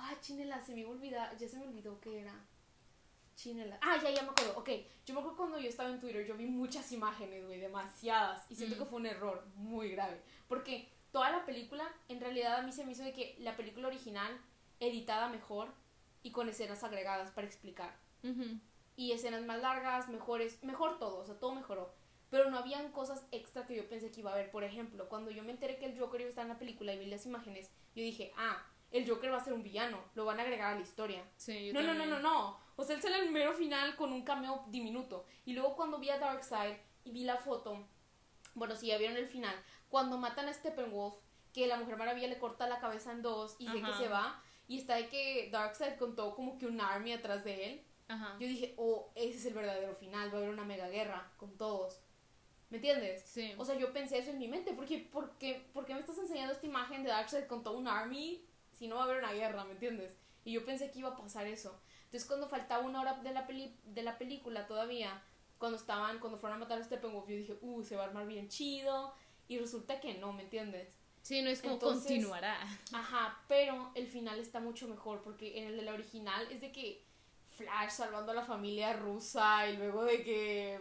Ah, chinela, se me olvidó, ya se me olvidó qué era. Chinela. Ah, ya, ya me acuerdo. Ok, yo me acuerdo cuando yo estaba en Twitter, yo vi muchas imágenes, güey, demasiadas. Y siento que fue un error muy grave. Porque toda la película, en realidad a mí se me hizo de que la película original, editada mejor y con escenas agregadas para explicar. Y escenas más largas, mejores, mejor todo, o sea, todo mejoró. Pero no habían cosas extra que yo pensé que iba a haber. Por ejemplo, cuando yo me enteré que el Joker iba a estar en la película y vi las imágenes, yo dije, ah, el Joker va a ser un villano, lo van a agregar a la historia. Sí, no, no, no, no, no. O sea, él sale el mero final con un cameo diminuto. Y luego cuando vi a Darkseid y vi la foto, bueno, si ya vieron el final, cuando matan a Steppenwolf, que la Mujer Maravilla le corta la cabeza en dos y de que se va, y está de que Darkseid contó como que un army atrás de él. Yo dije, oh, ese es el verdadero final, va a haber una mega guerra con todos. ¿Me entiendes? Sí. O sea, yo pensé eso en mi mente, porque, porque, porque me estás enseñando esta imagen de Darkseid con todo un army si no va a haber una guerra, ¿me entiendes? Y yo pensé que iba a pasar eso. Entonces cuando faltaba una hora de la, peli de la película todavía, cuando estaban, cuando fueron a matar a Steppenwolf, yo dije, uh, se va a armar bien chido. Y resulta que no, ¿me entiendes? Sí, no es como continuará. Ajá, pero el final está mucho mejor porque en el de la original es de que Flash salvando a la familia rusa y luego de que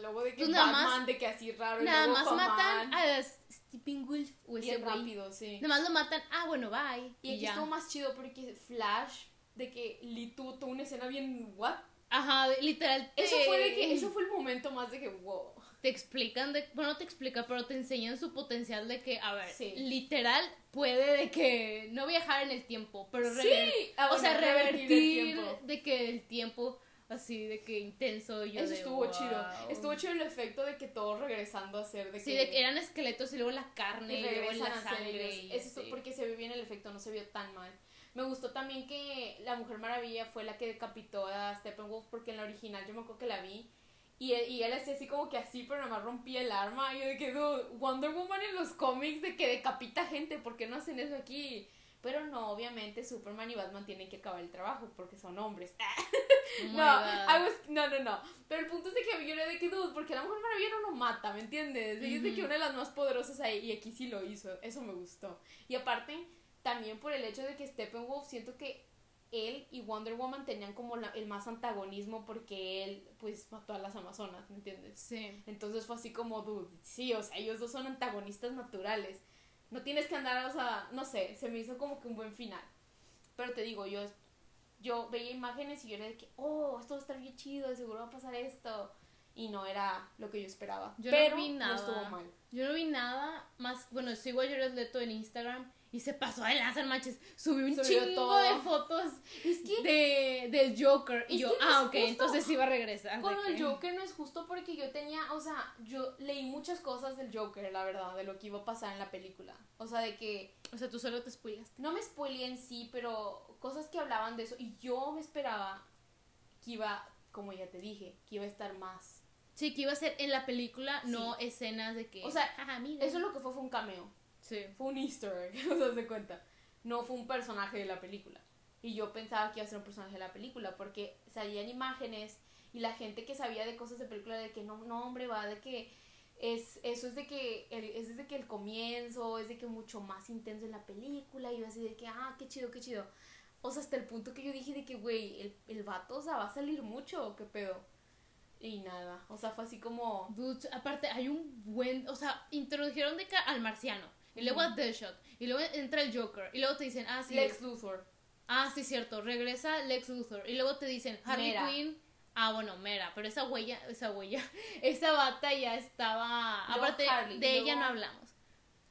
luego de que pues Batman de que así raro nada más matan a Stephen Wolf o ese rápido, sí. Nada más lo matan, ah, bueno, bye. Y, aquí estuvo más chido porque Flash de que Lee tuvo una escena bien what? Ajá, literal. Eso fue de que eso fue el momento más de que wow te explican de, bueno, no te explica, pero te enseñan su potencial de que, a ver, literal puede de que no viajar en el tiempo, pero sí, ah, o sea, revertir de que el tiempo así de que intenso yo Eso estuvo chido. Estuvo chido el efecto de que todo regresando a ser de sí, de que eran esqueletos y luego la carne y, luego la sangre. Eso porque se vio bien el efecto, no se vio tan mal. Me gustó también que la Mujer Maravilla fue la que decapitó a Steppenwolf porque en la original yo me acuerdo que la vi y él, y él hacía así como que así, pero nada más rompía el arma. Y yo de que, Wonder Woman en los cómics de que decapita gente, ¿por qué no hacen eso aquí? Pero no, obviamente Superman y Batman tienen que acabar el trabajo porque son hombres. Oh no, no, no, no. Pero el punto es de que yo era de que, dude, porque la Mujer Maravilla no lo mata, ¿me entiendes? Y es de que una de las más poderosas ahí, y aquí sí lo hizo. Eso me gustó. Y aparte, también por el hecho de que Steppenwolf siento que él y Wonder Woman tenían como el más antagonismo porque él pues mató a las amazonas, ¿me entiendes? Sí. Entonces fue así como, dude, sí, o sea, ellos dos son antagonistas naturales. No tienes que andar, o sea, no sé, se me hizo como que un buen final. Pero te digo, yo, yo veía imágenes y yo era de que, oh, esto va a estar bien chido, seguro va a pasar esto. Y no era lo que yo esperaba. Yo pero no vi nada. No estuvo mal. Yo no vi nada más, bueno, sigo a Jared Leto en Instagram y se pasó de lanzar manches. Subió un chingo de fotos es que, de, del Joker. Y yo, ah, ok, entonces iba a regresar. Con el Joker no es justo porque yo tenía, o sea, yo leí muchas cosas del Joker, la verdad, de lo que iba a pasar en la película. O sea, de que. O sea, tú solo te spoilaste. No me spoilé en sí, pero cosas que hablaban de eso. Y yo me esperaba que iba, como ya te dije, que iba a estar más. Sí, que iba a ser en la película, no escenas de que. O sea, eso es lo que fue, fue un cameo. Sí. Fue un easter egg, o sea, se cuenta. No fue un personaje de la película. Y yo pensaba que iba a ser un personaje de la película porque salían imágenes y la gente que sabía de cosas de película de que no, no hombre, va de que es, eso es de que el, es desde que el comienzo, es de que mucho más intenso en la película y yo así de que, ah, qué chido, qué chido. O sea, hasta el punto que yo dije de que, güey, el, el vato, o sea, va a salir mucho, qué pedo. Y nada, o sea, fue así como... Dude, aparte hay un buen, o sea, introdujeron de que al marciano y luego a Deadshot, y luego entra el Joker, y luego te dicen, ah, sí. Lex Luthor. Ah, sí, cierto, regresa Lex Luthor, y luego te dicen, Harley Quinn. Ah, bueno, Mera, pero esa huella, esa huella, esa bata ya estaba. aparte, de ella no hablamos.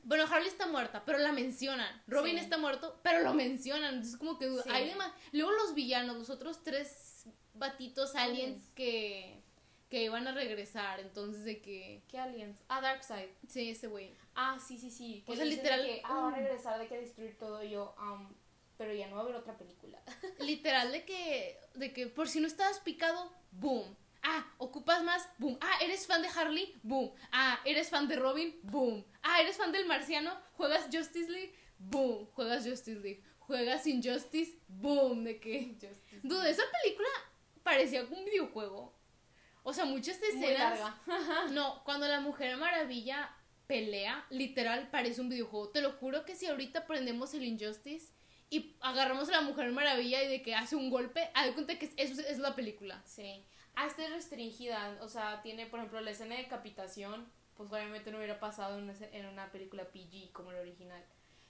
Bueno, Harley está muerta, pero la mencionan. Robin está muerto, pero lo mencionan. Entonces, como que hay demás. Luego los villanos, los otros tres batitos aliens que que iban a regresar, entonces de que... ¿Qué aliens? Ah, Darkseid. Sí, ese güey. Ah, sí, sí, sí. Que o sea, literal... que, ah, va a regresar, de que destruir todo, yo, um, pero ya no va a haber otra película. literal de que, de que por si no estabas picado, boom. Ah, ocupas más, boom. Ah, eres fan de Harley, boom. Ah, eres fan de Robin, boom. Ah, eres fan del marciano, juegas Justice League, boom. Juegas Justice League. Juegas Injustice, boom. De que... Dude, esa película parecía un videojuego. O sea, muchas escenas. no, cuando la Mujer Maravilla pelea, literal parece un videojuego. Te lo juro que si ahorita prendemos el Injustice y agarramos a la Mujer Maravilla y de que hace un golpe, haz cuenta que eso es la película. Sí. Ah, esta es restringida. O sea, tiene, por ejemplo, la escena de decapitación, pues obviamente no hubiera pasado en una, en una película PG como la original.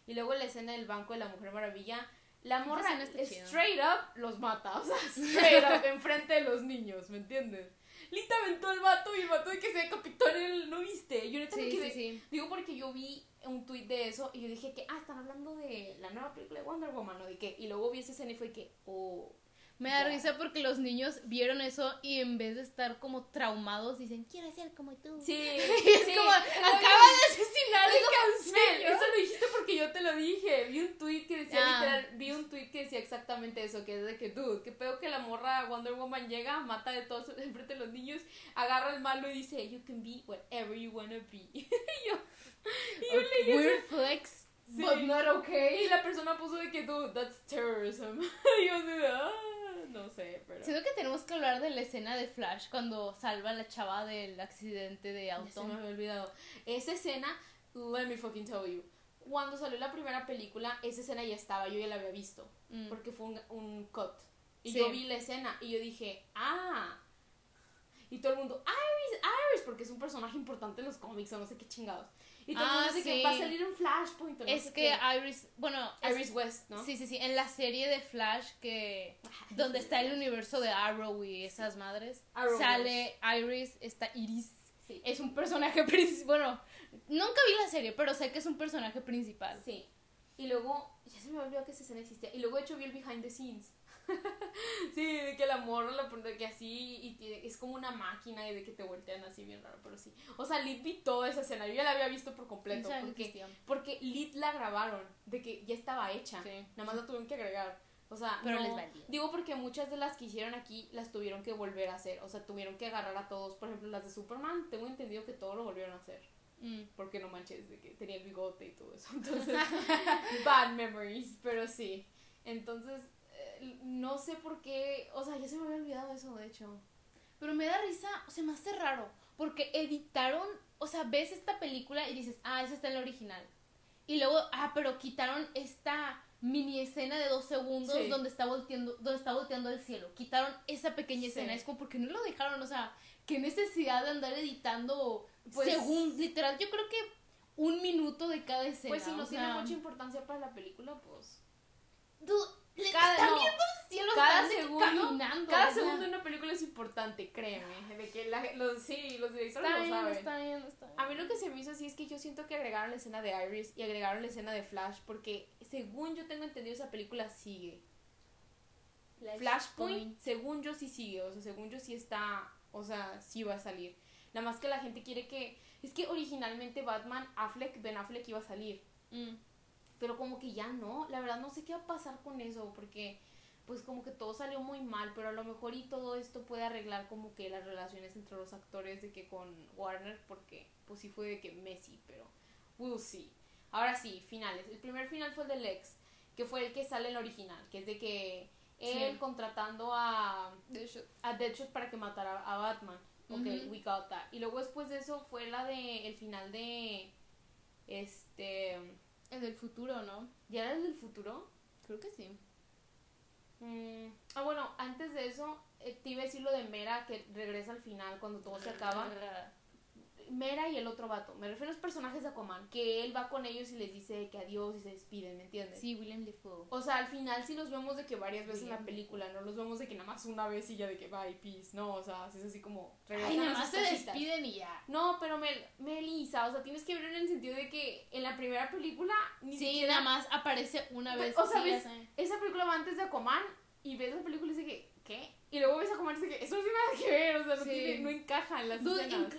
Y luego la escena del banco de la Mujer Maravilla. La morra straight up los mata, o sea, straight up enfrente de los niños, ¿me entiendes? Lita aventó al vato y el vato de que se decapitó en el. ¿No viste? Yo neta sí, me Sí, Digo porque yo vi un tweet de eso y yo dije que, ah, están hablando de la nueva película de Wonder Woman, ¿no? De qué. Y luego vi esa escena y fue que, oh. Me da risa porque los niños vieron eso y en vez de estar como traumados dicen, quiero ser como tú. Sí, es como, acaba de asesinar el Eso lo dijiste porque yo te lo dije. Vi un tweet que decía, ah. literal, vi un tweet que decía exactamente eso, que es de que, dude, que peor que la morra Wonder Woman llega, mata de todos enfrente de los niños, agarra el malo y dice, you can be whatever you wanna be. y yo, y yo leí Weird flex but not okay. Y la persona puso de que, dude, that's terrorism. y yo así de, ah, no sé, pero. Siento que tenemos que hablar de la escena de Flash cuando salva a la chava del accidente de auto. se me había olvidado. Esa escena, let me fucking tell you. Cuando salió la primera película, esa escena ya estaba, yo ya la había visto. Mm. Porque fue un, un cut. Y yo vi la escena y yo dije, ah. Y todo el mundo, Iris, Iris, porque es un personaje importante en los cómics o no sé qué chingados. Y todo ah, dice que va a salir un Flashpoint. es que Iris, bueno, Iris West, ¿no? Sí, sí, sí. En la serie de Flash, que donde está el universo de Arrow y esas madres, sale Iris, está Iris. Es un personaje principal. Bueno, nunca vi la serie, pero sé que es un personaje principal. Sí. Y luego, ya se me olvidó que esa escena existía. Y luego, de hecho, vi el behind the scenes. sí, de que la morra la pone que así y es como una máquina y de que te voltean así bien raro, pero sí. O sea, Lit vi toda esa escena, yo ya la había visto por completo porque, porque Lit la grabaron, de que ya estaba hecha, nada más la tuvieron que agregar. O sea, pero les Digo porque muchas de las que hicieron aquí las tuvieron que volver a hacer, o sea, tuvieron que agarrar a todos, por ejemplo, las de Superman, tengo entendido que todo lo volvieron a hacer. Mm. Porque no manches, de que tenía el bigote y todo eso. Entonces, bad memories, pero sí. Entonces, no sé por qué, o sea, ya se me había olvidado eso, de hecho. Pero me da risa, o sea, me hace raro, porque editaron, o sea, ves esta película y dices, ah, esa está en la original. Y luego, ah, pero quitaron esta mini escena de dos segundos donde está volteando, donde está volteando el cielo. Quitaron esa pequeña escena. Es como, porque no lo dejaron? O sea, qué necesidad de andar editando pues, según, literal, yo creo que un minuto de cada escena. Pues si no tiene mucha importancia para la película, pues cada, viendo cielo cada segundo, caminando. Cada segundo en una película es importante, créeme. De que la, los, sí, los directores lo saben. Está bien, está bien. A mí lo que se me hizo así es que yo siento que agregaron la escena de Iris y agregaron la escena de Flash porque según yo tengo entendido esa película sigue. Flashpoint, según yo sí sigue, o sea, según yo sí está, o sea, sí va a salir. Nada más que la gente quiere que... Es que originalmente Batman, Affleck, Ben Affleck iba a salir. Mm pero como que ya no, la verdad no sé qué va a pasar con eso, porque pues como que todo salió muy mal, pero a lo mejor y todo esto puede arreglar como que las relaciones entre los actores de que con Warner, porque pues sí fue de que Messi, pero we'll see. Ahora sí, finales. El primer final fue el de Lex, que fue el que sale en el original, que es de que él contratando a Deadshot. a Deadshot para que matara a Batman. Ok, we got that. Y luego después de eso fue la de el final de este el del futuro, ¿no? ¿Ya era el del futuro? Creo que sí. Mm, ah, bueno, antes de eso, eh, te iba a decir lo de Mera, que regresa al final cuando todo se acaba. Mera y el otro vato. Me refiero a los personajes de Aquaman. Que él va con ellos y les dice que adiós y se despiden, ¿me entiendes? Sí, William Defoe. O sea, al final sí los vemos de que varias veces en la película. No los vemos de que nada más una vez y ya de que bye, peace. No, o sea, es así como. Ay, nada más se despiden y ya. No, pero Mel, Melissa, o sea, tienes que ver en el sentido de que en la primera película. Ni sí, nada más aparece una vez. O sea, ves, esa película va antes de Aquaman y ves la película y dice que, ¿qué? Y luego ves a Aquaman y dice que eso no tiene nada que ver, o sea, no, tiene, no encaja en las escenas.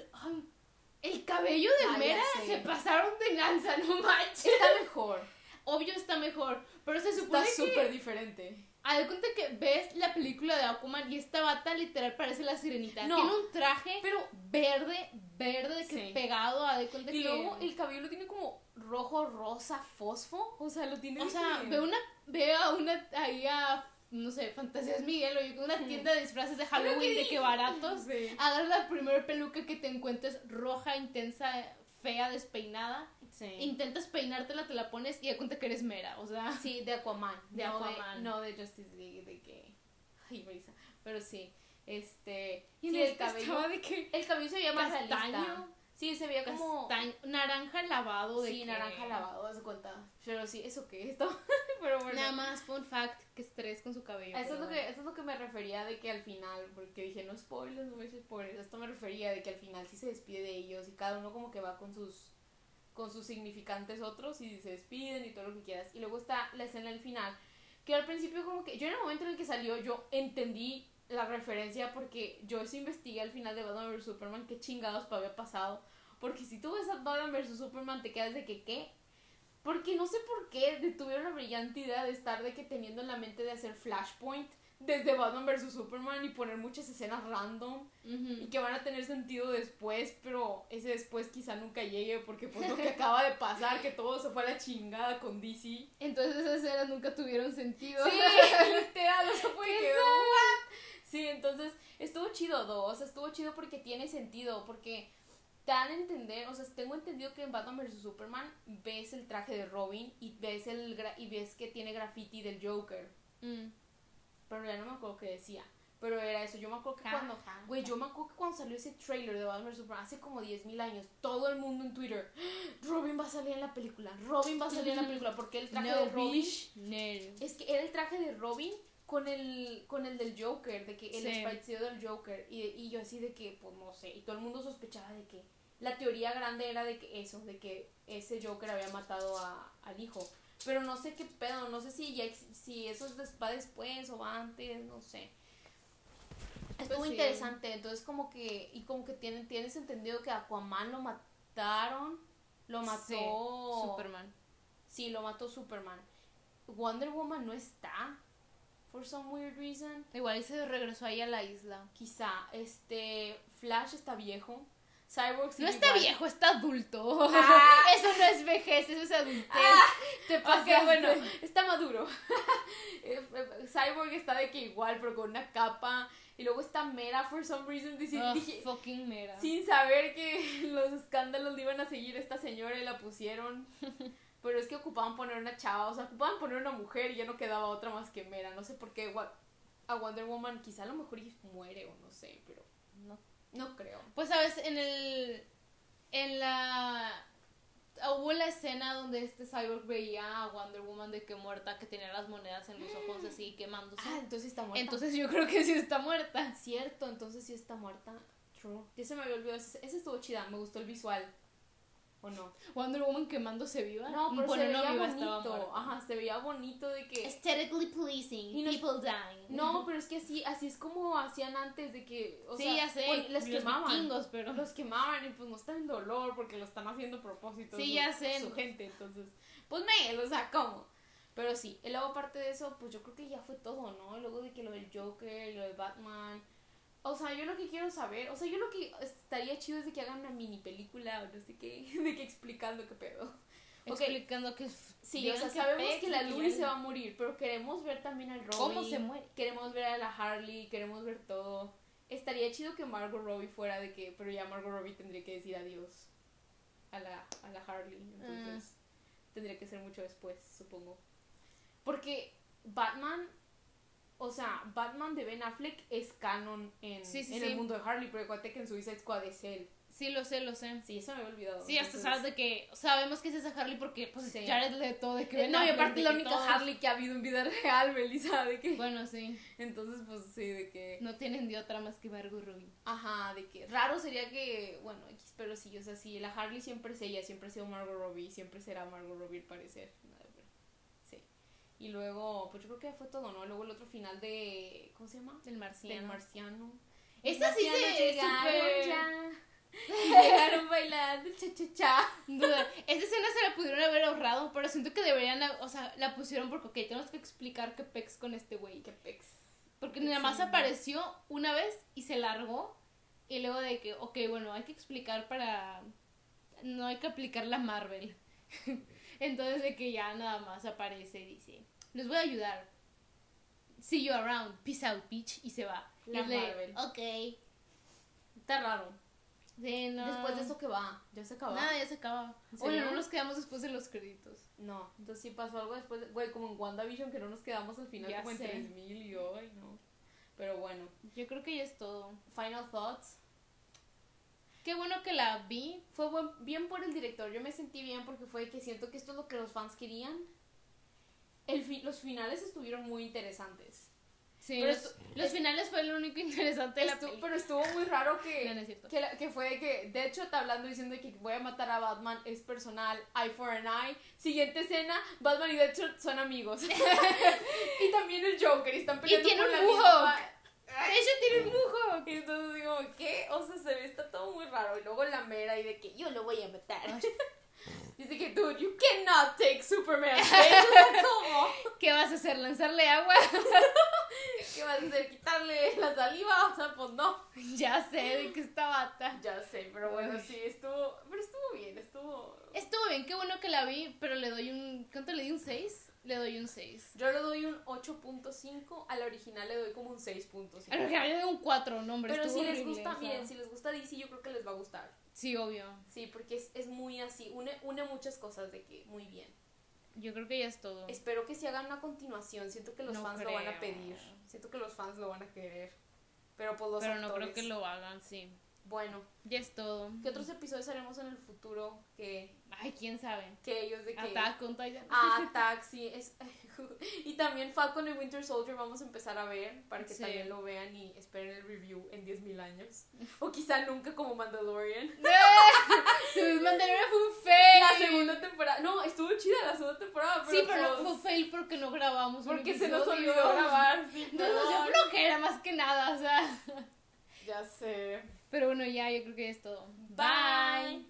El cabello de Mera se pasaron de lanza, no manches. Está mejor. Obvio está mejor, pero se supone está súper diferente. A cuenta que ves la película de Aquaman y esta bata literal parece la sirenita. No, tiene un traje pero verde, verde que pegado a de cuenta y luego el cabello lo tiene como rojo, rosa, fosfo. O sea, lo tiene. O sea, ve una, ve a una ahí a no sé, Fantasías Miguel o yo una tienda de disfraces de Halloween de que baratos, sí. agarras la primera peluca que te encuentres roja, intensa, fea, despeinada, sí. intentas peinártela, te la pones y da cuenta que eres mera, o sea. Sí, de Aquaman. De no Aquaman. De, no de Justice League, de que... Ay, Marisa. Pero sí, este... Y sí, el cabello... De que el cabello se veía más realista. Sí, se veía como. naranja lavado de. Sí, naranja lavado, haz cuenta. Pero sí, ¿eso qué? Esto. Pero bueno. Nada más, fun fact, que estrés con su cabello. Eso es, lo que, eso es lo que me refería de que al final, porque dije, no spoilers, no me spoilers. Esto me refería de que al final sí se despide de ellos y cada uno como que va con sus con sus significantes otros y se despiden y todo lo que quieras. Y luego está la escena del final, que al principio como que yo en el momento en el que salió yo entendí la referencia porque yo eso investigué al final de Batman vs Superman qué chingados había pasado. Porque si tú ves a Batman vs Superman te quedas de que qué. Porque no sé por qué tuvieron la brillante idea de estar de que teniendo en la mente de hacer Flashpoint desde Batman vs. Superman y poner muchas escenas random y que van a tener sentido después, pero ese después quizá nunca llegue porque pues lo que acaba de pasar, que todo se fue a la chingada con DC. Entonces esas escenas nunca tuvieron sentido. Sí, literal, eso fue que... Sí, entonces estuvo chido, dos, estuvo chido porque tiene sentido, porque dan a entender, o sea, tengo entendido que en Batman vs Superman ves el traje de Robin y ves el y ves que tiene graffiti del Joker. Mm. Pero ya no me acuerdo qué decía. Pero era eso, yo me acuerdo que cuando, güey, yo me acuerdo que cuando salió ese trailer de Batman vs Superman hace como 10.000 años, todo el mundo en Twitter, Robin va a salir en la película, Robin va a salir en la película, porque el traje de Robin, es que era el traje de Robin con el, con el del Joker, de que el sí. del Joker, y, y yo así de que, pues no sé, y todo el mundo sospechaba de que la teoría grande era de que eso, de que ese Joker había matado a, al hijo. Pero no sé qué pedo, no sé si ya si eso va después o va antes, no sé. Estuvo pues interesante, entonces como que, y como que tienen, tienes entendido que Aquaman lo mataron, lo mató Superman. Sí, lo mató Superman. Wonder Woman no está, for some weird reason. Igual se regresó ahí a la isla. Quizá, este, Flash está viejo. Cyborg No está viejo, está adulto. Ah. eso no es vejez, eso es adultez. Ah. Te pasa bueno, está maduro. Eh, eh, Cyborg está de que igual, pero con una capa. Y luego está Mera, for some reason. dije, fucking Mera. Sin saber que los escándalos le iban a seguir a esta señora y la pusieron. pero es que ocupaban poner una chava, o sea, ocupaban poner una mujer y ya no quedaba otra más que Mera. No sé por qué a Wonder Woman quizá a lo mejor muere o no sé, pero no creo. Pues sabes, en el. En la. Hubo la escena donde este cyborg veía a Wonder Woman de que muerta, que tenía las monedas en los ojos así quemándose. Ah, entonces está muerta. Entonces yo creo que sí está muerta. Cierto, entonces sí está muerta. True. Ya se me había olvidado. Ese, ese estuvo chida, me gustó el visual. ¿O no? Wonder Woman quemándose viva. No, pero se veía bonito. Ajá, se veía bonito de que. Aesthetically pleasing. people dying. No, pero es que así, así es como hacían antes de que. O sí, ya sé. les quemaban. pero. Los quemaban y pues no está en dolor porque lo están haciendo a propósito. Sí, ya sé. Su gente, entonces. Pues me, o sea, ¿cómo? Pero sí, y luego aparte de eso, pues yo creo que ya fue todo, ¿no? Luego de que lo del Joker y lo de Batman o sea, yo lo que quiero saber, o sea, yo lo que estaría chido es de que hagan una mini película o no sé qué, de que explicando qué pedo. Explicando que Sí, o sea, sabemos que la Louis se va a morir, pero queremos ver también al Robin. ¿Cómo se muere? Queremos ver a la Harley, queremos ver todo. Estaría chido que Margot Robbie fuera de que, pero ya Margot Robbie tendría que decir adiós a la, a la Harley, entonces ah. tendría que ser mucho después, supongo. Porque Batman o sea, Batman de Ben Affleck es canon en, en el mundo de Harley, pero acuérdate que en Suicide Squad es él. Sí, lo sé, lo sé. Sí, eso me había olvidado. Sí, hasta sabes de que sabemos que es esa Harley porque pues. Jared Leto de que Ben No, y aparte la única Harley que ha habido en vida real, Melissa, de que Bueno, sí. Entonces, pues sí, de que no tienen de otra más que Margot Robbie. Ajá, de que raro sería que, bueno, pero sí, o sea, sí, la Harley siempre es ella, siempre ha sido Margot Robbie, siempre será Margot Robbie al parecer. Y luego, pues yo creo que fue todo, ¿no? Luego el otro final de. ¿Cómo se llama? Del marciano. Del marciano. Esta sí se llegaron ya. llegaron bailando, cha cha cha. Duda. Esta escena se la pudieron haber ahorrado, pero siento que deberían, o sea, la pusieron porque, ok, tenemos que explicar qué pex con este güey. Qué pex. Porque nada más apareció una vez y se largó. Y luego de que, ok, bueno, hay que explicar para. No hay que aplicar la Marvel. Entonces de que ya nada más aparece y dice, les voy a ayudar. See you around. Peace out, bitch. Y se va. La Marvel. ok. Está raro. Sí, no. Después de eso que va, ya se acaba. Nada, ya se acaba. Oye, no nos quedamos después de los créditos. No, entonces sí pasó algo después, güey, como en WandaVision que no nos quedamos al final como en 3000 y hoy, no. Pero bueno. Yo creo que ya es todo. Final thoughts. Qué bueno que la vi. Fue bien por el director. Yo me sentí bien porque fue que siento que esto es lo que los fans querían. El los finales estuvieron muy interesantes. Sí, los, finales fue lo único interesante de la película. Pero estuvo muy raro que, que, que, fue que, de hecho, está hablando diciendo que voy a matar a Batman, es personal, eye for an eye. Siguiente escena, Batman y Deadshot son amigos. y también el Joker, y están peleando y tiene por un la ella tiene un mujo. Y entonces digo, ¿qué? O sea, se ve, está todo muy raro. Y luego la mera y de que yo lo voy a matar. Dice que, dude, you cannot take Superman. ¿Cómo? ¿Qué vas a hacer? ¿Lanzarle agua? ¿Qué vas a hacer? ¿Quitarle la saliva? O sea, pues no. Ya sé de qué está bata. Ya sé, pero bueno, sí, estuvo. Pero estuvo bien, estuvo. Estuvo bien, qué bueno que la vi, pero le doy un. ¿Cuánto le di? ¿Un 6? Le doy un 6. Yo le doy un 8.5, a la original le doy como un 6.5. A la original le doy un 4, no, hombre. Pero si les gusta, bien, si les gusta DC, yo creo que les va a gustar. Sí, obvio. Sí, porque es, es muy así, une, une muchas cosas de que muy bien. Yo creo que ya es todo. Espero que si hagan una continuación. Siento que los fans lo van a pedir. Siento que los fans lo van a querer. Pero pues los Pero no creo que lo hagan, sí. Bueno. Ya es todo. ¿Qué otros episodios haremos en el futuro que... Ay, quién sabe. Que ellos de que... Attack on Titan. Ah, Attack, sí. Es... y también Falcon y Winter Soldier vamos a empezar a ver para que también lo vean y esperen el review en 10.000 años. O quizá nunca como Mandalorian. Mandalorian fue un fail. La segunda temporada. No, estuvo chida la segunda temporada. Pero sí, pero no pues fue fail porque no grabamos. Porque se nos olvidó grabar. Sí, nos dio flojera más que nada, o sea. Ya sé. Pero bueno, ya, yo creo que es todo. Bye.